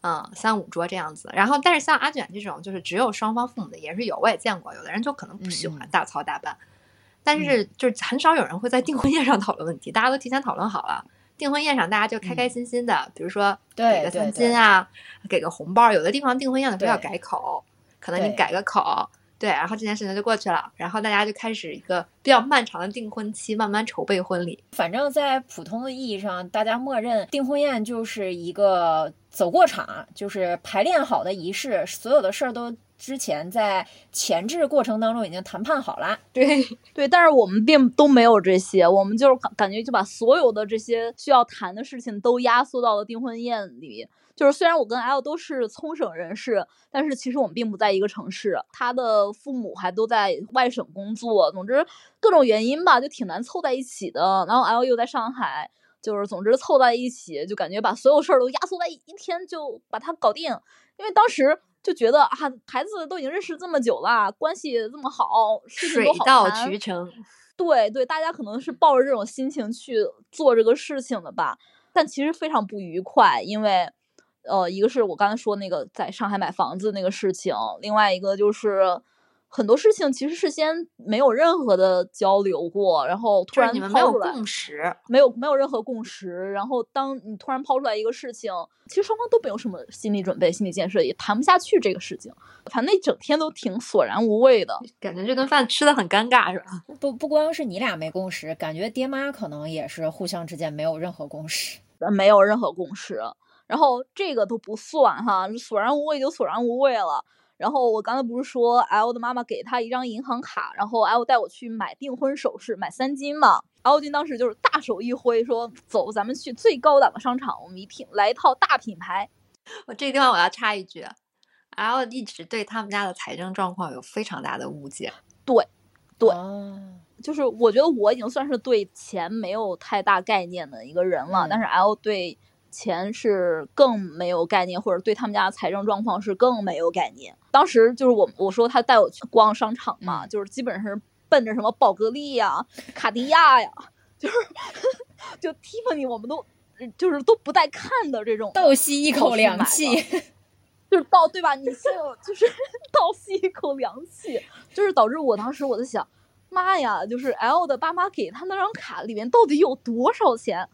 嗯，三五桌这样子，然后但是像阿卷这种，就是只有双方父母的也是有，我也见过，有的人就可能不喜欢大操大办，但是就是很少有人会在订婚宴上讨论问题，大家都提前讨论好了。订婚宴上大家就开开心心的，比如说给个三金啊，给个红包，有的地方订婚宴的时候要改口，可能你改个口，对，然后这件事情就过去了，然后大家就开始一个比较漫长的订婚期，慢慢筹备婚礼。反正，在普通的意义上，大家默认订婚宴就是一个走过场，就是排练好的仪式，所有的事儿都之前在前置过程当中已经谈判好了。对，对，但是我们并都没有这些，我们就是感感觉就把所有的这些需要谈的事情都压缩到了订婚宴里。就是虽然我跟 L 都是聪省人士，但是其实我们并不在一个城市，他的父母还都在外省工作，总之各种原因吧，就挺难凑在一起的。然后 L 又在上海，就是总之凑在一起，就感觉把所有事儿都压缩在一一天就把它搞定。因为当时就觉得啊，孩子都已经认识这么久了，关系这么好，事情水都好到渠成。对对，大家可能是抱着这种心情去做这个事情的吧，但其实非常不愉快，因为，呃，一个是我刚才说那个在上海买房子那个事情，另外一个就是很多事情其实事先没有任何的交流过，然后突然就是你们没有共识，没有没有任何共识，然后当你突然抛出来一个事情，其实双方都没有什么心理准备、心理建设，也谈不下去这个事情，反正那整天都挺索然无味的。感觉这顿饭吃的很尴尬，是吧？不不光是你俩没共识，感觉爹妈可能也是互相之间没有任何共识。呃没有任何共识。然后这个都不算哈，索然无味就索然无味了。然后我刚才不是说 L 的妈妈给他一张银行卡，然后 L 带我去买订婚首饰，买三金嘛。L 君当时就是大手一挥说：“走，咱们去最高档的商场，我们一品来一套大品牌。我这个地方我要插一句，L 一直对他们家的财政状况有非常大的误解。对对，就是我觉得我已经算是对钱没有太大概念的一个人了，嗯但是 L 对钱是更没有概念，或者对他们家的财政状况是更没有概念。当时就是我我说他带我去逛商场嘛，嗯就是基本上是奔着什么宝格丽呀、卡地亚呀，就是 就 Tiffany 我们都就是都不带看的这种的，倒吸一口凉气。就是倒对吧？你先有就是 倒吸一口凉气，就是导致我当时我在想，妈呀，就是 L 的爸妈给他那张卡里面到底有多少钱？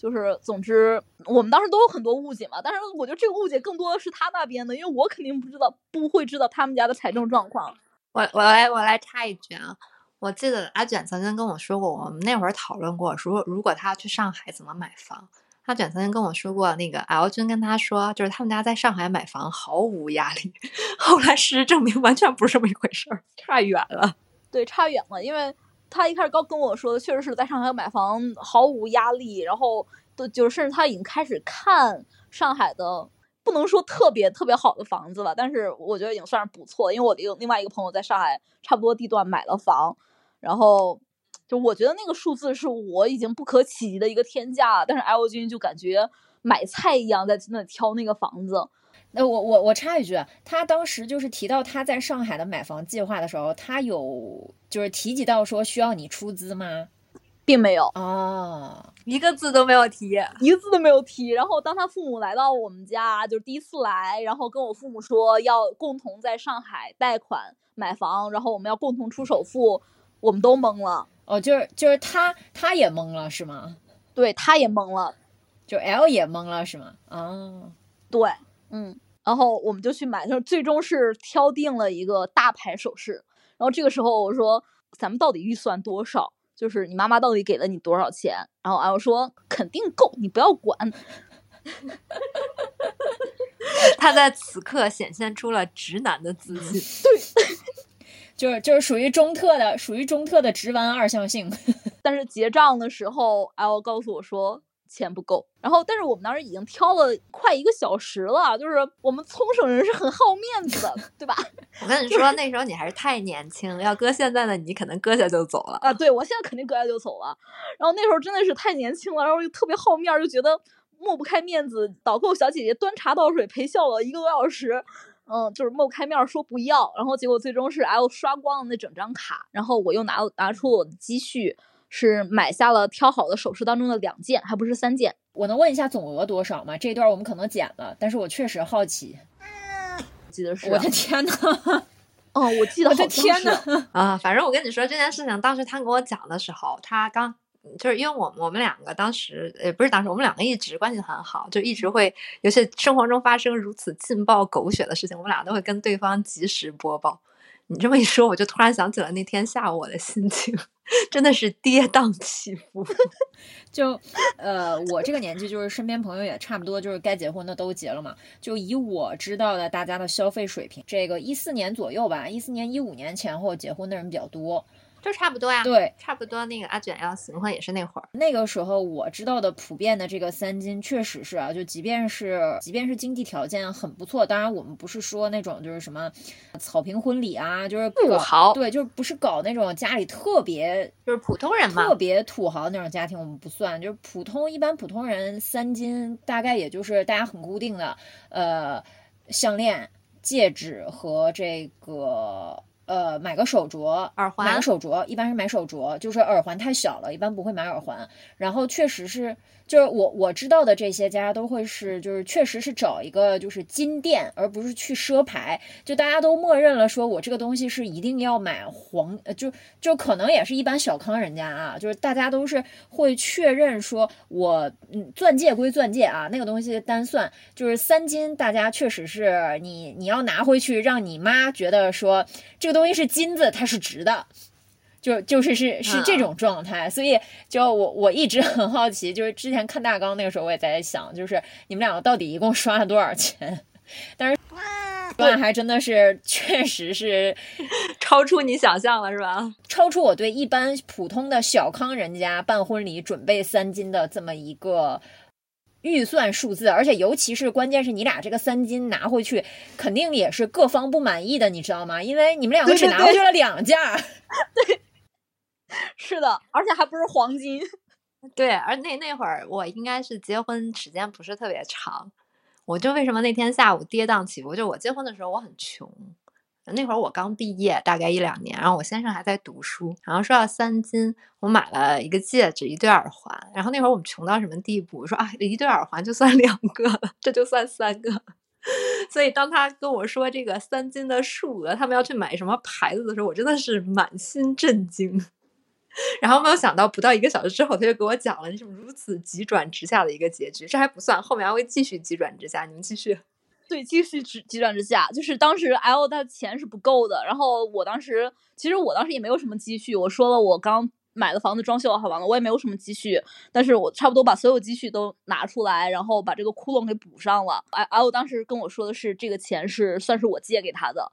就是总之，我们当时都有很多误解嘛，但是我觉得这个误解更多的是他那边的，因为我肯定不知道，不会知道他们家的财政状况。我我来我来插一句啊，我记得阿卷曾经跟我说过，我们那会儿讨论过，说如果他要去上海怎么买房。阿卷曾经跟我说过，那个 L 君跟他说，就是他们家在上海买房毫无压力。后来事实证明，完全不是这么一回事儿，差远了。对，差远了，因为他一开始刚跟我说的，确实是在上海买房毫无压力，然后都就是甚至他已经开始看上海的，不能说特别特别好的房子了，但是我觉得已经算是不错，因为我的另外一个朋友在上海差不多地段买了房，然后就我觉得那个数字是我已经不可企及的一个天价，但是 L 君就感觉买菜一样在那挑那个房子，那我我我插一句，他当时就是提到他在上海的买房计划的时候，他有就是提及到说需要你出资吗？并没有。哦，一个字都没有提。一个字都没有提。然后当他父母来到我们家，就是第一次来，然后跟我父母说要共同在上海贷款买房，然后我们要共同出首付，我们都懵了。哦，就是就是他他也懵了是吗？对，他也懵了。就 L 也懵了是吗？哦，对，嗯，然后我们就去买，就是最终是挑定了一个大牌首饰。然后这个时候我说，咱们到底预算多少？就是你妈妈到底给了你多少钱？然后 L 说肯定够，你不要管。他在此刻显现出了直男的自信。对就是就是属于中特的，属于中特的直男二向性。但是结账的时候，L 告诉我说钱不够。然后，但是我们当时已经挑了快一个小时了，就是我们冲绳人是很好面子的，对吧？我跟你说，那时候你还是太年轻，要搁现在的你，可能搁下就走了。啊，对我现在肯定搁下就走了。然后那时候真的是太年轻了，然后又特别好面，就觉得抹不开面子。导购小姐姐端茶倒水陪笑了一个多小时。嗯，就是抹不开面说不要，然后结果最终是 L 刷光了那整张卡，然后我又拿拿出我的积蓄，是买下了挑好的首饰当中的两件，还不是三件。我能问一下总额多少吗？这段我们可能剪了，但是我确实好奇。我记得是，我的天呐，哦，我记得我的好像是天呐，啊，反正我跟你说这件事情，当时他跟我讲的时候，他刚就是因为我我们两个当时也不是当时，我们两个一直关系很好，就一直会尤其生活中发生如此劲爆狗血的事情，我们俩都会跟对方及时播报。你这么一说，我就突然想起了那天下午我的心情，真的是跌宕起伏。就呃，我这个年纪，就是身边朋友也差不多，就是该结婚的都结了嘛。就以我知道的，大家的消费水平，这个一四年左右吧，一四年一五年前后结婚的人比较多。就差不多呀，对，差不多。那个阿卷要行婚也是那会儿，那个时候我知道的普遍的这个三金，确实是啊，就即便是即便是经济条件很不错，当然我们不是说那种就是什么草坪婚礼啊，就是搞土豪对，就是不是搞那种家里特别就是普通人嘛特。别土豪那种家庭，我们不算，就是普通一般普通人三金大概也就是大家很固定的，呃，项链、戒指和这个呃买个手镯，耳环买个手镯，一般是买手镯，就是耳环太小了，一般不会买耳环。然后确实是，就是我我知道的这些家都会是，就是确实是找一个就是金店，而不是去奢牌。就大家都默认了，说我这个东西是一定要买黄，呃，就就可能也是一般小康人家啊，就是大家都是会确认说我，嗯，钻戒归钻戒啊，那个东西单算，就是三金，大家确实是你你要拿回去，让你妈觉得说这个东西是金子，它是值的。就就是是是这种状态，所以就我我一直很好奇，就是之前看大纲那个时候，我也在想，就是你们两个到底一共刷了多少钱？但是那还真的是确实是 超出你想象了，是吧？超出我对一般普通的小康人家办婚礼准备三金的这么一个预算数字，而且尤其是关键是你俩这个三金拿回去，肯定也是各方不满意的，你知道吗？因为你们两个只对对拿回去了两件儿。是的，而且还不是黄金。对，而那那会儿我应该是结婚时间不是特别长，我就为什么那天下午跌宕起伏？就我结婚的时候我很穷，那会儿我刚毕业，大概一两年，然后我先生还在读书，然后说要三金，我买了一个戒指，一对耳环，然后那会儿我们穷到什么地步？我说啊，一对耳环就算两个了，这就算三个。所以当他跟我说这个三金的数额，他们要去买什么牌子的时候，我真的是满心震惊。然后没有想到，不到一个小时之后，他就给我讲了这种如此急转直下的一个结局。这还不算，后面还会继续急转直下。你们继续。对，继续急急转直下，就是当时 L 他钱是不够的，然后我当时其实我当时也没有什么积蓄，我说了我刚买的房子装修好完了，我也没有什么积蓄，但是我差不多把所有积蓄都拿出来，然后把这个窟窿给补上了。L 当时跟我说的是这个钱是算是我借给他的，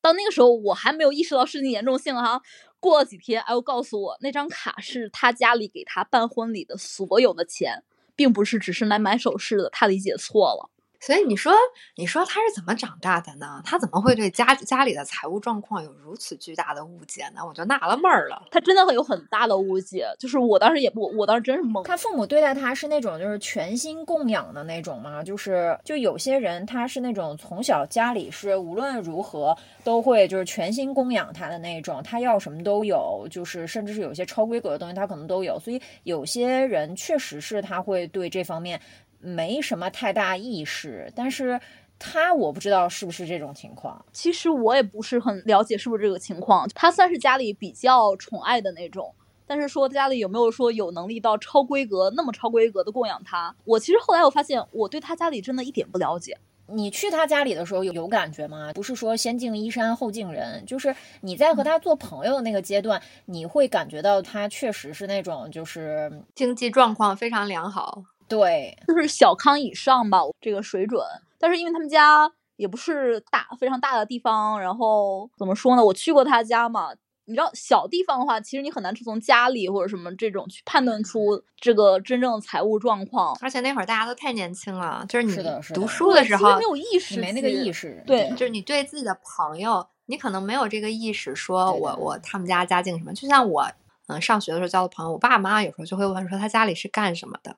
到那个时候我还没有意识到事情严重性哈。过了几天，L 告诉我那张卡是他家里给他办婚礼的所有的钱，并不是只是来买首饰的，他理解错了。所以你说，你说他是怎么长大的呢？他怎么会对家家里的财务状况有如此巨大的误解呢？我就纳了闷儿了。他真的会有很大的误解，就是我当时也我，我当时真是懵。他父母对待他是那种就是全心供养的那种吗？就是就有些人他是那种从小家里是无论如何都会就是全心供养他的那种，他要什么都有，就是甚至是有些超规格的东西他可能都有。所以有些人确实是他会对这方面。没什么太大意识，但是他我不知道是不是这种情况。其实我也不是很了解是不是这个情况。他算是家里比较宠爱的那种，但是说家里有没有说有能力到超规格那么超规格的供养他？我其实后来我发现我对他家里真的一点不了解。你去他家里的时候有有感觉吗？不是说先敬衣衫后敬人，就是你在和他做朋友那个阶段，你会感觉到他确实是那种就是经济状况非常良好。对，就是小康以上吧，这个水准。但是因为他们家也不是大非常大的地方，然后怎么说呢？我去过他家嘛，你知道小地方的话，其实你很难从家里或者什么这种去判断出这个真正的财务状况。而且那会儿大家都太年轻了，就是你读书的时候没有意识，没那个意识。对，就是你对自己的朋友，你可能没有这个意识，说我我他们家家境什么。就像我嗯上学的时候交的朋友，我爸妈有时候就会问说他家里是干什么的。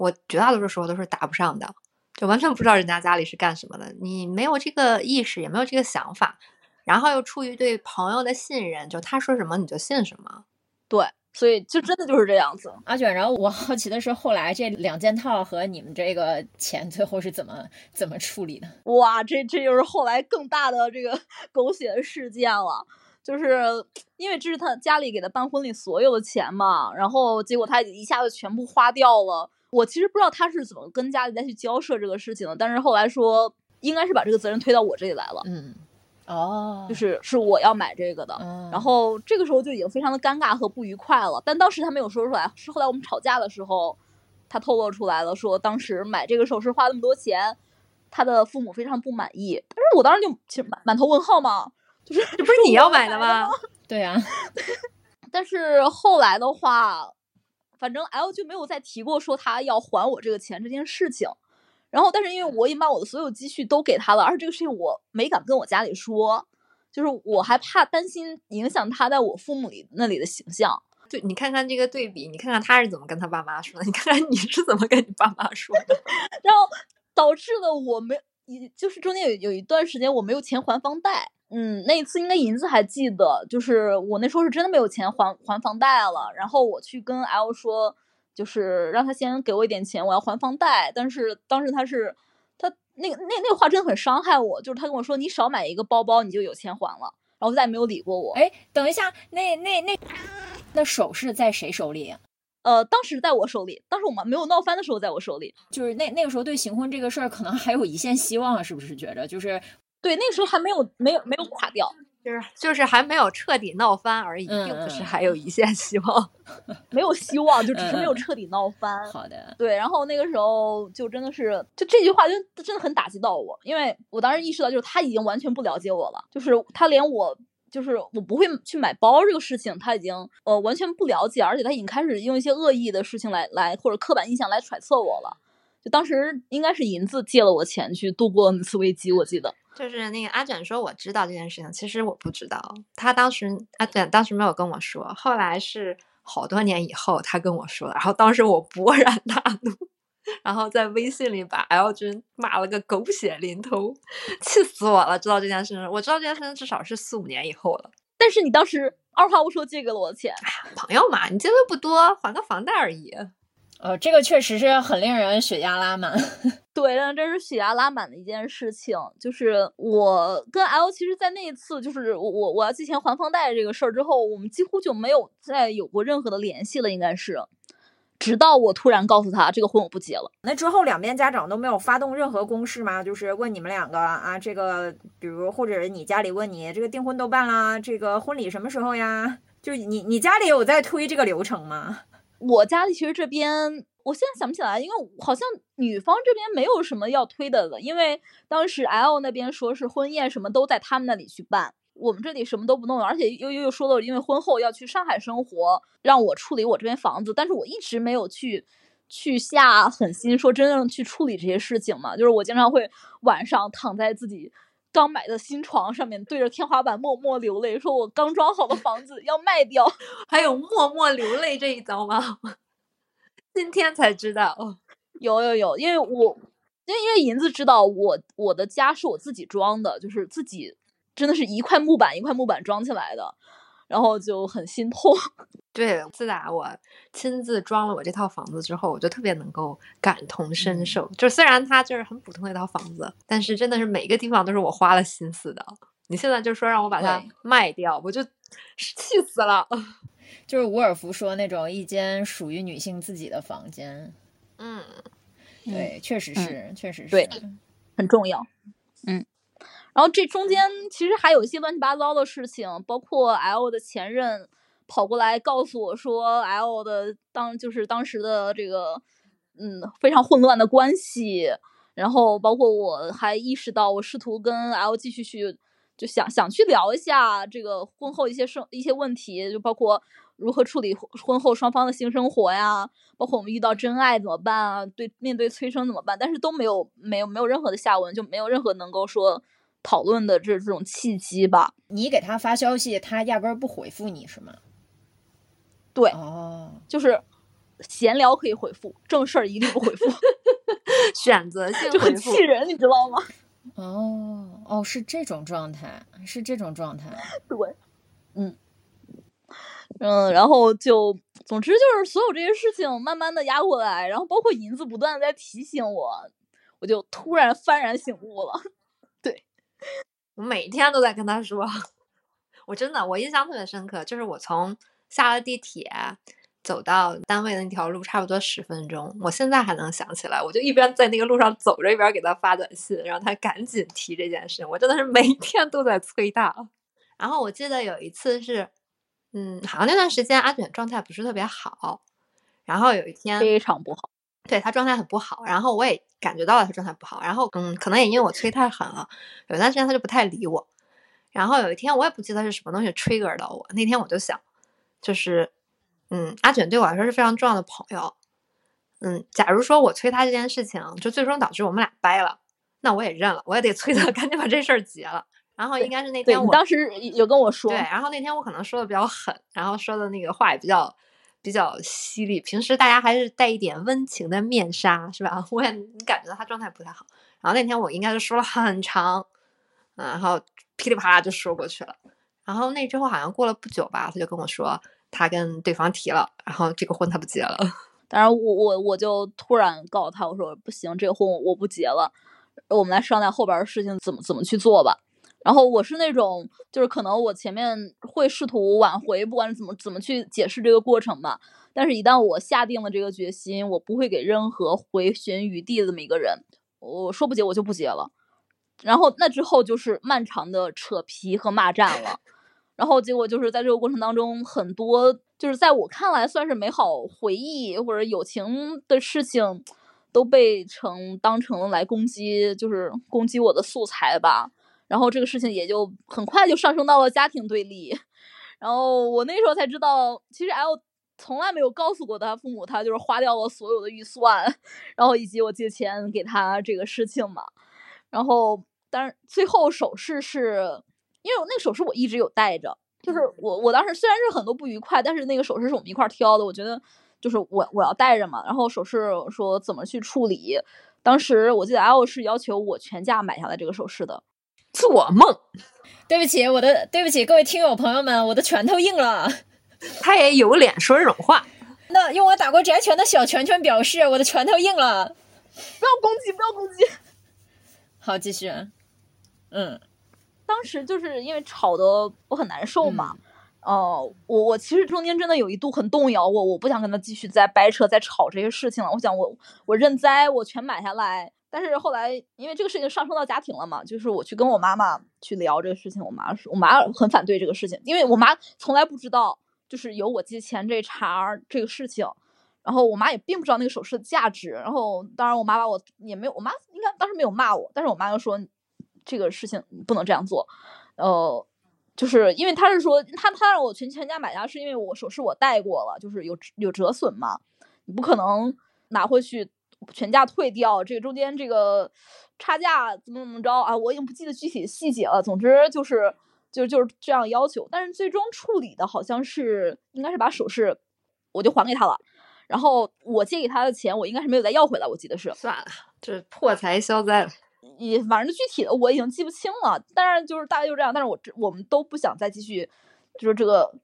我绝大多数时候都是答不上的，就完全不知道人家家里是干什么的。你没有这个意识，也没有这个想法，然后又出于对朋友的信任，就他说什么你就信什么。对，所以就真的就是这样子。阿卷，然后我好奇的是，后来这两件套和你们这个钱最后是怎么怎么处理的？哇，这这就是后来更大的这个 狗血的事件了。就是因为这是他家里给他办婚礼所有的钱嘛，然后结果他一下子全部花掉了。我其实不知道他是怎么跟家里再去交涉这个事情的，但是后来说应该是把这个责任推到我这里来了。嗯，哦，就是是我要买这个的，嗯然后这个时候就已经非常的尴尬和不愉快了。但当时他没有说出来，是后来我们吵架的时候，他透露出来了，说当时买这个首饰花那么多钱，他的父母非常不满意。但是我当时就其实满满头问号嘛，就是这不是你要买的吗？对啊，但是后来的话，反正 L 就没有再提过说他要还我这个钱这件事情。然后，但是因为我已经把我的所有积蓄都给他了，而且这个事情我没敢跟我家里说，就是我还怕担心影响他在我父母里那里的形象。对你看看这个对比，你看看他是怎么跟他爸妈说的，你看看你是怎么跟你爸妈说的。然后导致了我没一就是中间有有一段时间我没有钱还房贷，嗯，那一次应该银子还记得，就是我那时候是真的没有钱还还房贷了，然后我去跟 L 说，就是让他先给我一点钱，我要还房贷，但是当时他是他那个那那话真的很伤害我，就是他跟我说你少买一个包包你就有钱还了，然后再也没有理过我。哎，等一下，那那那那首饰在谁手里？呃，当时在我手里，当时我们没有闹翻的时候在我手里，就是那那个时候对行婚这个事儿可能还有一线希望，是不是觉着就是对那个时候还没有没有没有垮掉，就是就是还没有彻底闹翻而已，嗯并不是嗯还有一线希望。没有希望，就只是没有彻底闹翻。好的？对，然后那个时候就真的是，就这句话就真的很打击到我，因为我当时意识到，就是他已经完全不了解我了，就是他连我就是我不会去买包这个事情，他已经呃完全不了解，而且他已经开始用一些恶意的事情来来或者刻板印象来揣测我了。就当时应该是银子借了我钱去度过那次危机，我记得。就是那个阿卷说我知道这件事情，其实我不知道。他当时阿卷当时没有跟我说，后来是好多年以后他跟我说，然后当时我勃然大怒，然后在微信里把 L 君骂了个狗血淋头，气死我了！知道这件事情，我知道这件事情至少是四五年以后了。但是你当时二话不说借给了我钱，朋友嘛，你借的不多，还个房贷而已。呃，这个确实是很令人血压拉满。对，那真是血压拉满的一件事情。就是我跟 L，其实，在那一次，就是我我我要借钱还房贷这个事儿之后，我们几乎就没有再有过任何的联系了，应该是，直到我突然告诉他这个婚我不结了。那之后两边家长都没有发动任何攻势吗？就是问你们两个啊，这个比如或者你家里问你这个订婚都办啦，这个婚礼什么时候呀？就你你家里有在推这个流程吗？我家里其实这边，我现在想不起来，因为好像女方这边没有什么要推的了，因为当时 L 那边说是婚宴什么都在他们那里去办，我们这里什么都不弄，而且又又又说了，因为婚后要去上海生活，让我处理我这边房子，但是我一直没有去去下狠心说真正去处理这些事情嘛，就是我经常会晚上躺在自己。刚买的新床上面对着天花板默默流泪，说我刚装好的房子要卖掉。还有默默流泪这一招吗？今天才知道。有有有，因为我因为因为银子知道我我的家是我自己装的，就是自己真的是一块木板一块木板装起来的，然后就很心痛。对，自打我亲自装了我这套房子之后，我就特别能够感同身受。就虽然它就是很普通的一套房子，但是真的是每个地方都是我花了心思的。你现在就说让我把它卖掉，我就气死了。就是伍尔夫说那种一间属于女性自己的房间，嗯，对，确实是，确实是。对很重要。嗯，然后这中间其实还有一些乱七八糟的事情，包括 L 的前任跑过来告诉我说，L 的当就是当时的这个嗯非常混乱的关系，然后包括我还意识到，我试图跟 L 继续去就想想去聊一下这个婚后一些生一些问题，就包括如何处理婚后双方的性生活呀，包括我们遇到真爱怎么办啊？对，面对催生怎么办？但是都没有没有没有任何的下文，就没有任何能够说讨论的这这种契机吧。你给他发消息，他压根儿不回复你是吗？对，哦，就是闲聊可以回复，正事儿一律不回复，选择性就很回复气。人，你知道吗？哦，哦，是这种状态，是这种状态。对，嗯嗯，然后就总之就是所有这些事情慢慢的压过来，然后包括银子不断的在提醒我，我就突然幡然醒悟了。我每天都在跟他说，我真的我印象特别深刻，就是我从下了地铁走到单位的那条路，差不多十分钟，我现在还能想起来，我就一边在那个路上走着，一边给他发短信，让他赶紧提这件事。我真的是每天都在催他。然后我记得有一次是，嗯，好像那段时间阿卷状态不是特别好，然后有一天非常不好。对他状态很不好，然后我也感觉到了他状态不好，然后嗯，可能也因为我催太狠了，有段时间他就不太理我，然后有一天我也不记得是什么东西 trigger 到我，那天我就想，就是嗯，阿卷对我来说是非常重要的朋友，嗯，假如说我催他这件事情，就最终导致我们俩掰了，那我也认了，我也得催他 赶紧把这事儿结了。然后应该是那天我你当时有跟我说，对，然后那天我可能说的比较狠，然后说的那个话也比较比较犀利，平时大家还是带一点温情的面纱，是吧？我也感觉到他状态不太好。然后那天我应该是说了很长，嗯，然后噼里啪啦就说过去了。然后那之后好像过了不久吧，他就跟我说他跟对方提了，然后这个婚他不结了。当然，我我我就突然告诉他，我说不行，这个婚我不结了，我们来商量后边的事情怎么怎么去做吧。然后我是那种，就是可能我前面会试图挽回，不管怎么怎么去解释这个过程吧。但是，一旦我下定了这个决心，我不会给任何回旋余地的这么一个人。我说不结，我就不结了。然后那之后就是漫长的扯皮和骂战了。然后结果就是在这个过程当中，很多就是在我看来算是美好回忆或者友情的事情，都被成当成来攻击，就是攻击我的素材吧。然后这个事情也就很快就上升到了家庭对立。然后我那时候才知道，其实 L 从来没有告诉过他父母，他就是花掉了所有的预算，然后以及我借钱给他这个事情嘛。然后，但是最后首饰是。因为我那个首饰我一直有戴着，就是我我当时虽然是很多不愉快，但是那个首饰是我们一块挑的，我觉得就是我我要戴着嘛。然后首饰说怎么去处理，当时我记得 L 是要求我全价买下来这个首饰的，做梦！对不起，我的对不起，各位听友朋友们，我的拳头硬了。他也有脸说这种话？那用我打过宅拳的小拳拳表示，我的拳头硬了。不要攻击，不要攻击。好，继续。嗯。当时就是因为吵得我很难受嘛，呃，我我其实中间真的有一度很动摇，我我不想跟他继续再掰扯、再吵这些事情了。我想我我认栽，我全买下来。但是后来因为这个事情上升到家庭了嘛，就是我去跟我妈妈去聊这个事情，我妈说，我妈很反对这个事情，因为我妈从来不知道就是有我借钱这茬这个事情，然后我妈也并不知道那个首饰的价值。然后当然我妈把我也没有，我妈应该当时没有骂我，但是我妈就说。这个事情不能这样做，呃，就是因为她是说她她让我全全家买下，是因为我首饰我戴过了，就是有有折损嘛，你不可能拿回去全价退掉，这个中间这个差价怎么怎么着啊？我已经不记得具体细节了，总之就是就就是这样要求，但是最终处理的好像是应该是把首饰我就还给他了，然后我借给他的钱我应该是没有再要回来，我记得是算了，就是破财消灾了。也反正具体的我已经记不清了，但是就是大概就这样。但是我这我们都不想再继续，就是这个。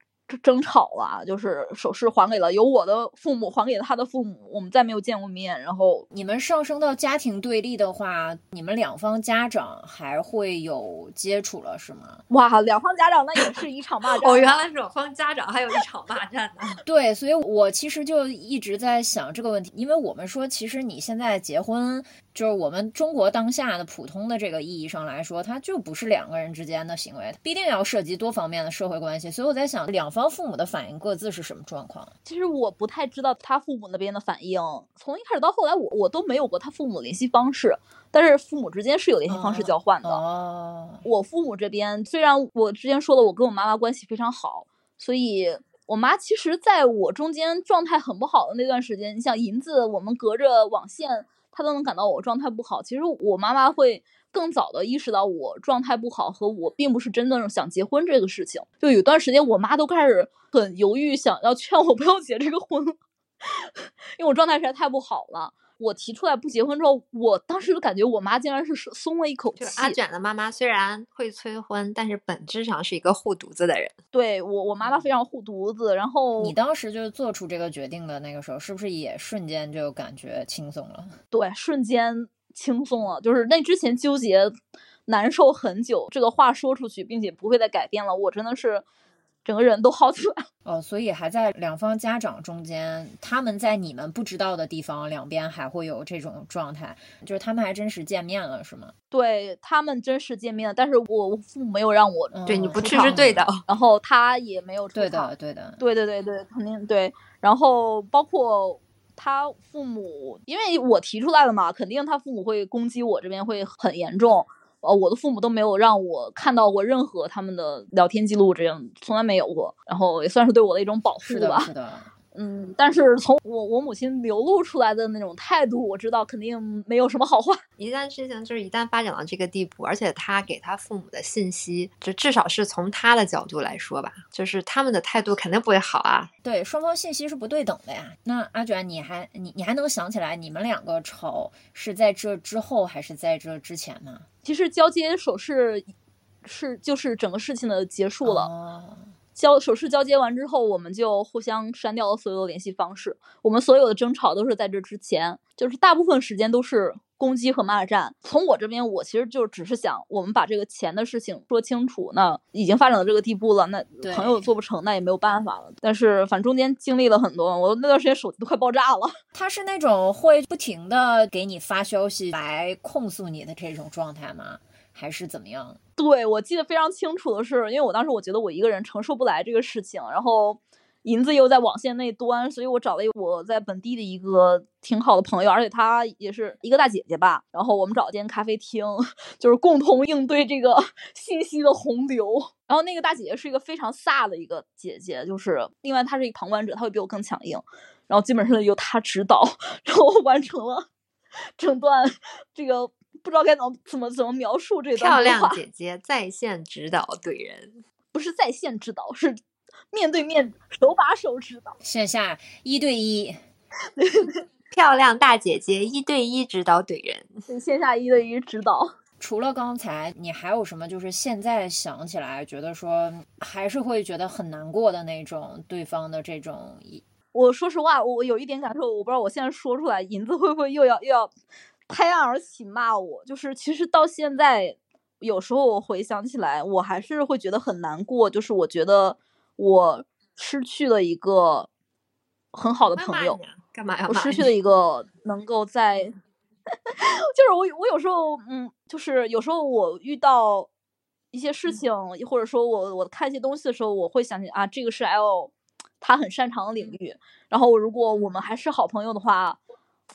争吵啊，就是首饰还给了由我的父母，还给了他的父母，我们再没有见过面。然后你们上升到家庭对立的话，你们两方家长还会有接触了是吗？哇，两方家长那也是一场骂战。哦，原来两方家长还有一场骂战呢。对，所以我其实就一直在想这个问题，因为我们说，其实你现在结婚，就是我们中国当下的普通的这个意义上来说，它就不是两个人之间的行为，必定要涉及多方面的社会关系。所以我在想两。方父母的反应各自是什么状况？其实我不太知道他父母那边的反应。从一开始到后来，我我都没有过他父母联系方式，但是父母之间是有联系方式交换的。哦，我父母这边虽然我之前说了，我跟我妈妈关系非常好，所以我妈其实在我中间状态很不好的那段时间，你像银子，我们隔着网线，她都能感到我状态不好。其实我妈妈会。更早的意识到我状态不好和我并不是真的想结婚这个事情，就有段时间我妈都开始很犹豫，想要劝我不要结这个婚，因为我状态实在太不好了。我提出来不结婚之后，我当时就感觉我妈竟然是松了一口气。阿卷的妈妈虽然会催婚，但是本质上是一个护犊子的人。对我，我妈妈非常护犊子。然后你当时就是做出这个决定的那个时候，是不是也瞬间就感觉轻松了？对，瞬间。轻松了，就是那之前纠结、难受很久，这个话说出去，并且不会再改变了。我真的是整个人都好起来哦。所以还在两方家长中间，他们在你们不知道的地方，两边还会有这种状态，就是他们还真实见面了，是吗？对他们真实见面了，但是我父母没有让我，对你不去是对的。然后他也没有对的，对的，对对对对，肯定对。然后包括。他父母，因为我提出来了嘛，肯定他父母会攻击我这边会很严重。呃，我的父母都没有让我看到过任何他们的聊天记录，这样从来没有过。然后也算是对我的一种保护吧。是的，是的。嗯，但是从我我母亲流露出来的那种态度，我知道肯定没有什么好话。一旦事情就是一旦发展到这个地步，而且他给他父母的信息，就至少是从他的角度来说吧，就是他们的态度肯定不会好啊。对，双方信息是不对等的呀。那阿卷，你还你你还能想起来你们两个吵是在这之后还是在这之前吗？其实交接手势是就是整个事情的结束了。哦交手势交接完之后，我们就互相删掉了所有的联系方式。我们所有的争吵都是在这之前，就是大部分时间都是攻击和骂战。从我这边，我其实就只是想，我们把这个钱的事情说清楚。那已经发展到这个地步了，那对朋友做不成，那也没有办法了。但是反正中间经历了很多，我那段时间手机都快爆炸了。他是那种会不停的给你发消息来控诉你的这种状态吗？还是怎么样？对我记得非常清楚的是，因为我当时我觉得我一个人承受不来这个事情，然后银子又在网线那端，所以我找了一我在本地的一个挺好的朋友，而且她也是一个大姐姐吧。然后我们找了间咖啡厅，就是共同应对这个 信息的洪流。然后那个大姐姐是一个非常飒的一个姐姐，就是另外她是一个旁观者，她会比我更强硬。然后基本上由她指导，然后完成了整段这个不知道该怎么怎么怎么描述这段漂亮姐姐在线指导怼人，不是在线指导，是面对面手把手指导。线下一对一，漂亮大姐姐一对一指导怼人。线下一对一指导。除了刚才，你还有什么就是现在想起来觉得说还是会觉得很难过的那种对方的这种一我说实话，我有一点感受，我不知道我现在说出来，银子会不会又要又要拍案而起骂我？就是其实到现在，有时候我回想起来，我还是会觉得很难过。就是我觉得我失去了一个很好的朋友，干嘛呀我失去了一 个能够在，就是我我有时候嗯，就是有时候我遇到一些事情，或者说我我看一些东西的时候，我会想起啊，这个是 L 他很擅长的领域。然后如果我们还是好朋友的话，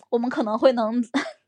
我们可能会能，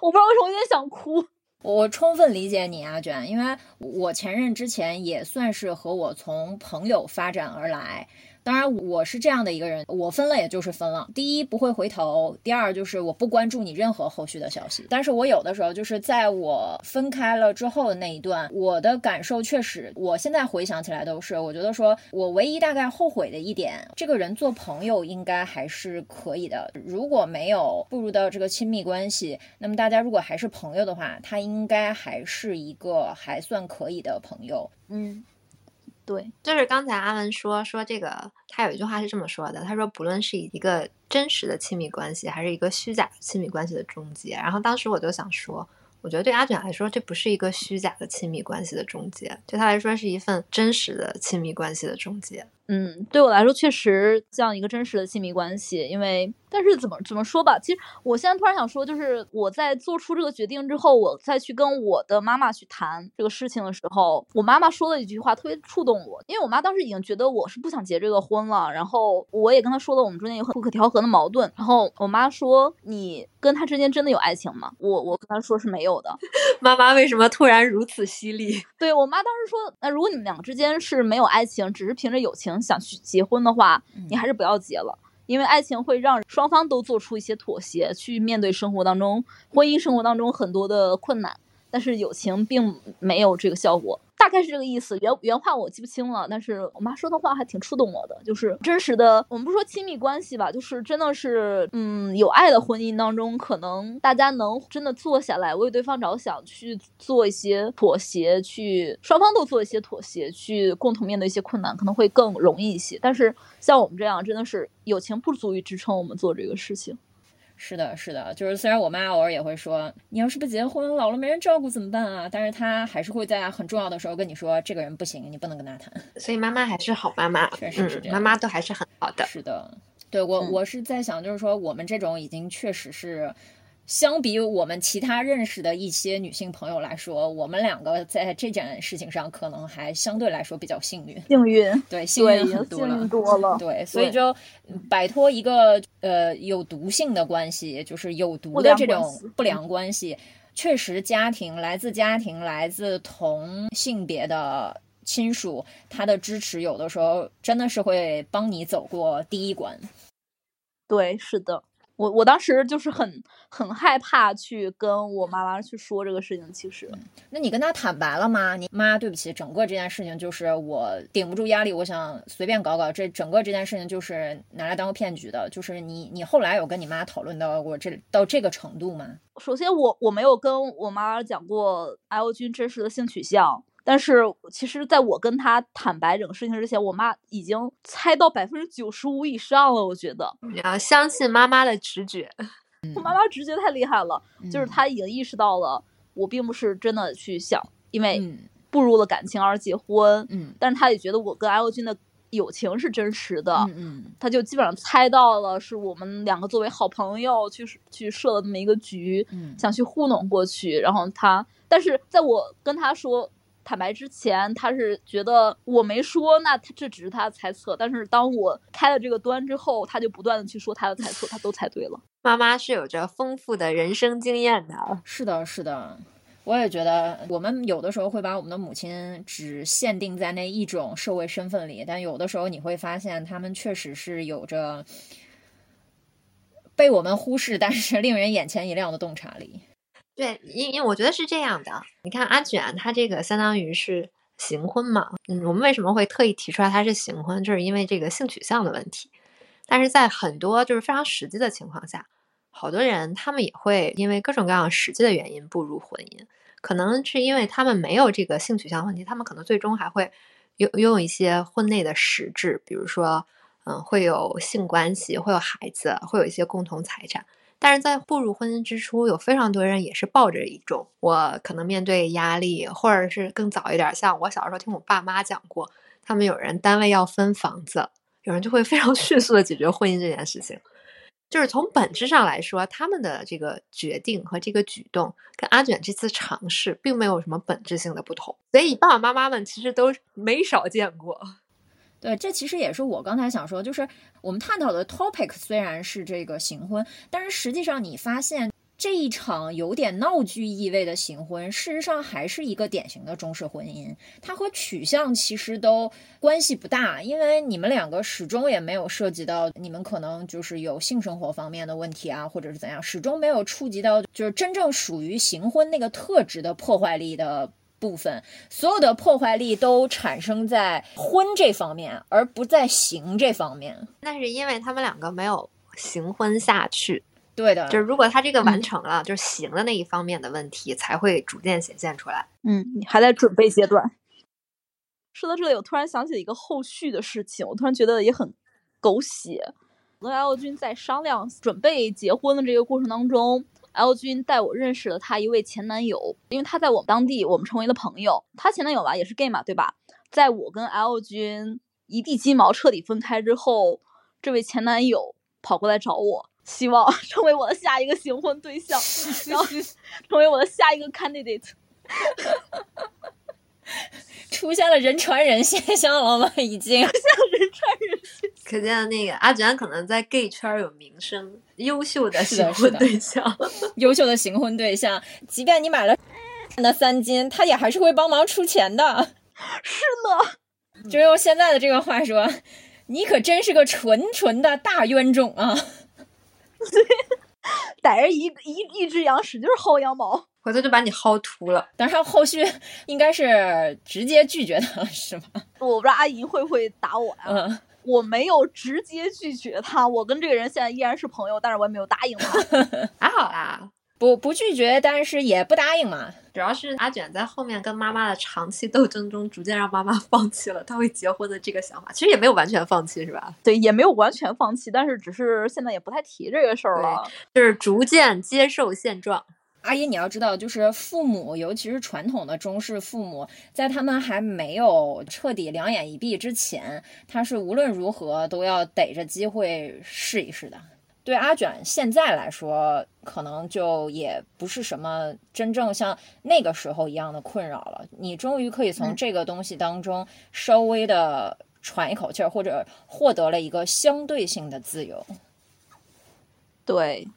我不知道为什么有点想哭。我充分理解你啊，卷，因为我前任之前也算是和我从朋友发展而来。当然，我是这样的一个人，我分了也就是分了。第一，不会回头；第二，就是我不关注你任何后续的消息。但是我有的时候就是在我分开了之后的那一段，我的感受确实，我现在回想起来都是，我觉得说我唯一大概后悔的一点，这个人做朋友应该还是可以的。如果没有步入到这个亲密关系，那么大家如果还是朋友的话，他应该还是一个还算可以的朋友。嗯，对，就是刚才阿文说说这个，他有一句话是这么说的，他说不论是一个真实的亲密关系，还是一个虚假的亲密关系的终结。然后当时我就想说，我觉得对阿卷来说，这不是一个虚假的亲密关系的终结，对他来说是一份真实的亲密关系的终结。嗯，对我来说确实这样一个真实的亲密关系，因为但是怎么怎么说吧，其实我现在突然想说，就是我在做出这个决定之后，我再去跟我的妈妈去谈这个事情的时候，我妈妈说了一句话特别触动我，因为我妈当时已经觉得我是不想结这个婚了，然后我也跟她说了我们中间有很不可调和的矛盾，然后我妈说你跟他之间真的有爱情吗？我我跟她说是没有的，妈妈为什么突然如此犀利？对我妈当时说，那如果你们两个之间是没有爱情，只是凭着友情想去结婚的话，你还是不要结了，因为爱情会让双方都做出一些妥协，去面对生活当中、婚姻生活当中很多的困难。但是友情并没有这个效果，大概是这个意思。原原话我记不清了，但是我妈说的话还挺触动我的，就是真实的，我们不说亲密关系吧，就是真的是，嗯，有爱的婚姻当中，可能大家能真的坐下来为对方着想，去做一些妥协，去双方都做一些妥协，去共同面对一些困难，可能会更容易一些。但是像我们这样，真的是友情不足以支撑我们做这个事情。是的，是的，就是虽然我妈偶尔也会说，你要是不结婚，老了没人照顾怎么办啊？但是她还是会在很重要的时候跟你说，这个人不行，你不能跟他谈。所以妈妈还是好妈妈，确实是这样嗯，妈妈都还是很好的。是的，对我嗯我是在想，就是说我们这种已经确实是。相比我们其他认识的一些女性朋友来说，我们两个在这件事情上可能还相对来说比较幸运，幸运，对，幸，运很多了。对，所以就摆脱一个呃有毒性的关系，就是有毒的这种不良关系。确实，家庭来自家庭来自同性别的亲属他的支持，有的时候真的是会帮你走过第一关。对，是的。我我当时就是很很害怕去跟我妈妈去说这个事情。其实，那你跟她坦白了吗？你妈，对不起，整个这件事情就是我顶不住压力，我想随便搞搞。这整个这件事情就是拿来当个骗局的。就是你你后来有跟你妈讨论到过这到这个程度吗？首先，我我没有跟我妈讲过 L 君真实的性取向。但是，其实，在我跟他坦白整个事情之前，我妈已经猜到百分之九十五以上了。我觉得你要相信妈妈的直觉，我 妈妈直觉太厉害了，就是她已经意识到了我并不是真的去想因为步入了感情而结婚。嗯，但是她也觉得我跟 L 君的友情是真实的。嗯嗯，她就基本上猜到了是我们两个作为好朋友去去设了那么一个局，嗯想去糊弄过去。然后她，但是在我跟她说。坦白之前，他是觉得我没说，那他这只是他的猜测。但是当我开了这个端之后，他就不断的去说他的猜测，他都猜对了。妈妈是有着丰富的人生经验的。是的，是的，我也觉得我们有的时候会把我们的母亲只限定在那一种社会身份里，但有的时候你会发现，他们确实是有着被我们忽视，但是令人眼前一亮的洞察力。对，因因为我觉得是这样的。你看阿卷，他这个相当于是行婚嘛。嗯，我们为什么会特意提出来他是行婚，就是因为这个性取向的问题。但是在很多就是非常实际的情况下，好多人他们也会因为各种各样实际的原因步入婚姻。可能是因为他们没有这个性取向问题，他们可能最终还会拥拥有一些婚内的实质，比如说，嗯，会有性关系，会有孩子，会有一些共同财产。但是在步入婚姻之初，有非常多人也是抱着一种我可能面对压力，或者是更早一点，像我小时候听我爸妈讲过，他们有人单位要分房子，有人就会非常 迅速的解决婚姻这件事情。就是从本质上来说，他们的这个决定和这个举动，跟阿卷这次尝试并没有什么本质性的不同，所以爸爸妈妈们其实都没少见过。对，这其实也是我刚才想说，就是我们探讨的 topic 虽然是这个行婚，但是实际上你发现这一场有点闹剧意味的行婚，事实上还是一个典型的中式婚姻，它和取向其实都关系不大，因为你们两个始终也没有涉及到你们可能就是有性生活方面的问题啊，或者是怎样，始终没有触及到就是真正属于行婚那个特质的破坏力的。部分所有的破坏力都产生在婚这方面，而不在行这方面。那是因为他们两个没有行婚下去。对的，就是如果他这个完成了，就是行的那一方面的问题才会逐渐显现出来。嗯，你还在准备阶段。说到这里，我突然想起了一个后续的事情，我突然觉得也很狗血。我跟 L 君在商量准备结婚的这个过程当中。L 君带我认识了他一位前男友，因为他在我们当地，我们成为了朋友。他前男友吧也是 gay 嘛，对吧？在我跟 L 君一地鸡毛彻底分开之后，这位前男友跑过来找我，希望 成为我的下一个行婚对象，然后 成为我的下一个 candidate。出现了人传人现象了吗？已经像人传人现象。可见那个阿卷可能在 gay 圈有名声，优秀的行婚对象，优秀的行婚对象，即便你买了那三金，他也还是会帮忙出钱的。是呢，就用现在的这个话说，你可真是个纯纯的大冤种啊！逮着一一一只羊，使劲薅羊毛。回头就把你薅秃了，但是后续应该是直接拒绝他了，是吗？我不知道阿姨会不会打我呀？嗯，我没有直接拒绝他，我跟这个人现在依然是朋友，但是我也没有答应他。还好啦，不不拒绝，但是也不答应嘛。主要是阿卷在后面跟妈妈的长期斗争中，逐渐让妈妈 放弃了他会结婚的这个想法。其实也没有完全放弃，是吧？对，也没有完全放弃，但是只是现在也不太提这个事儿了，就是逐渐接受现状。阿姨，你要知道，就是父母，尤其是传统的中式父母，在他们还没有彻底两眼一闭之前，他是无论如何都要逮着机会试一试的。对阿卷现在来说，可能就也不是什么真正像那个时候一样的困扰了。你终于可以从这个东西当中稍微的喘一口气儿，或者获得了一个相对性的自由。对。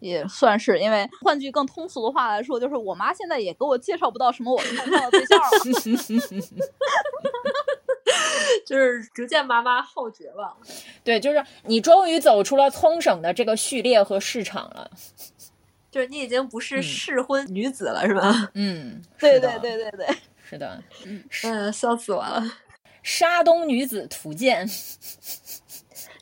也算是，因为换句更通俗的话来说，就是我妈现在也给我介绍不到什么我看不上的对象了。就是逐渐妈妈后绝望。对，就是你终于走出了聪省的这个序列和市场了。就是你已经不是嗯适婚女子了，是吧？嗯，对对对对对，是的，嗯，笑死我了。沙东女子图鉴。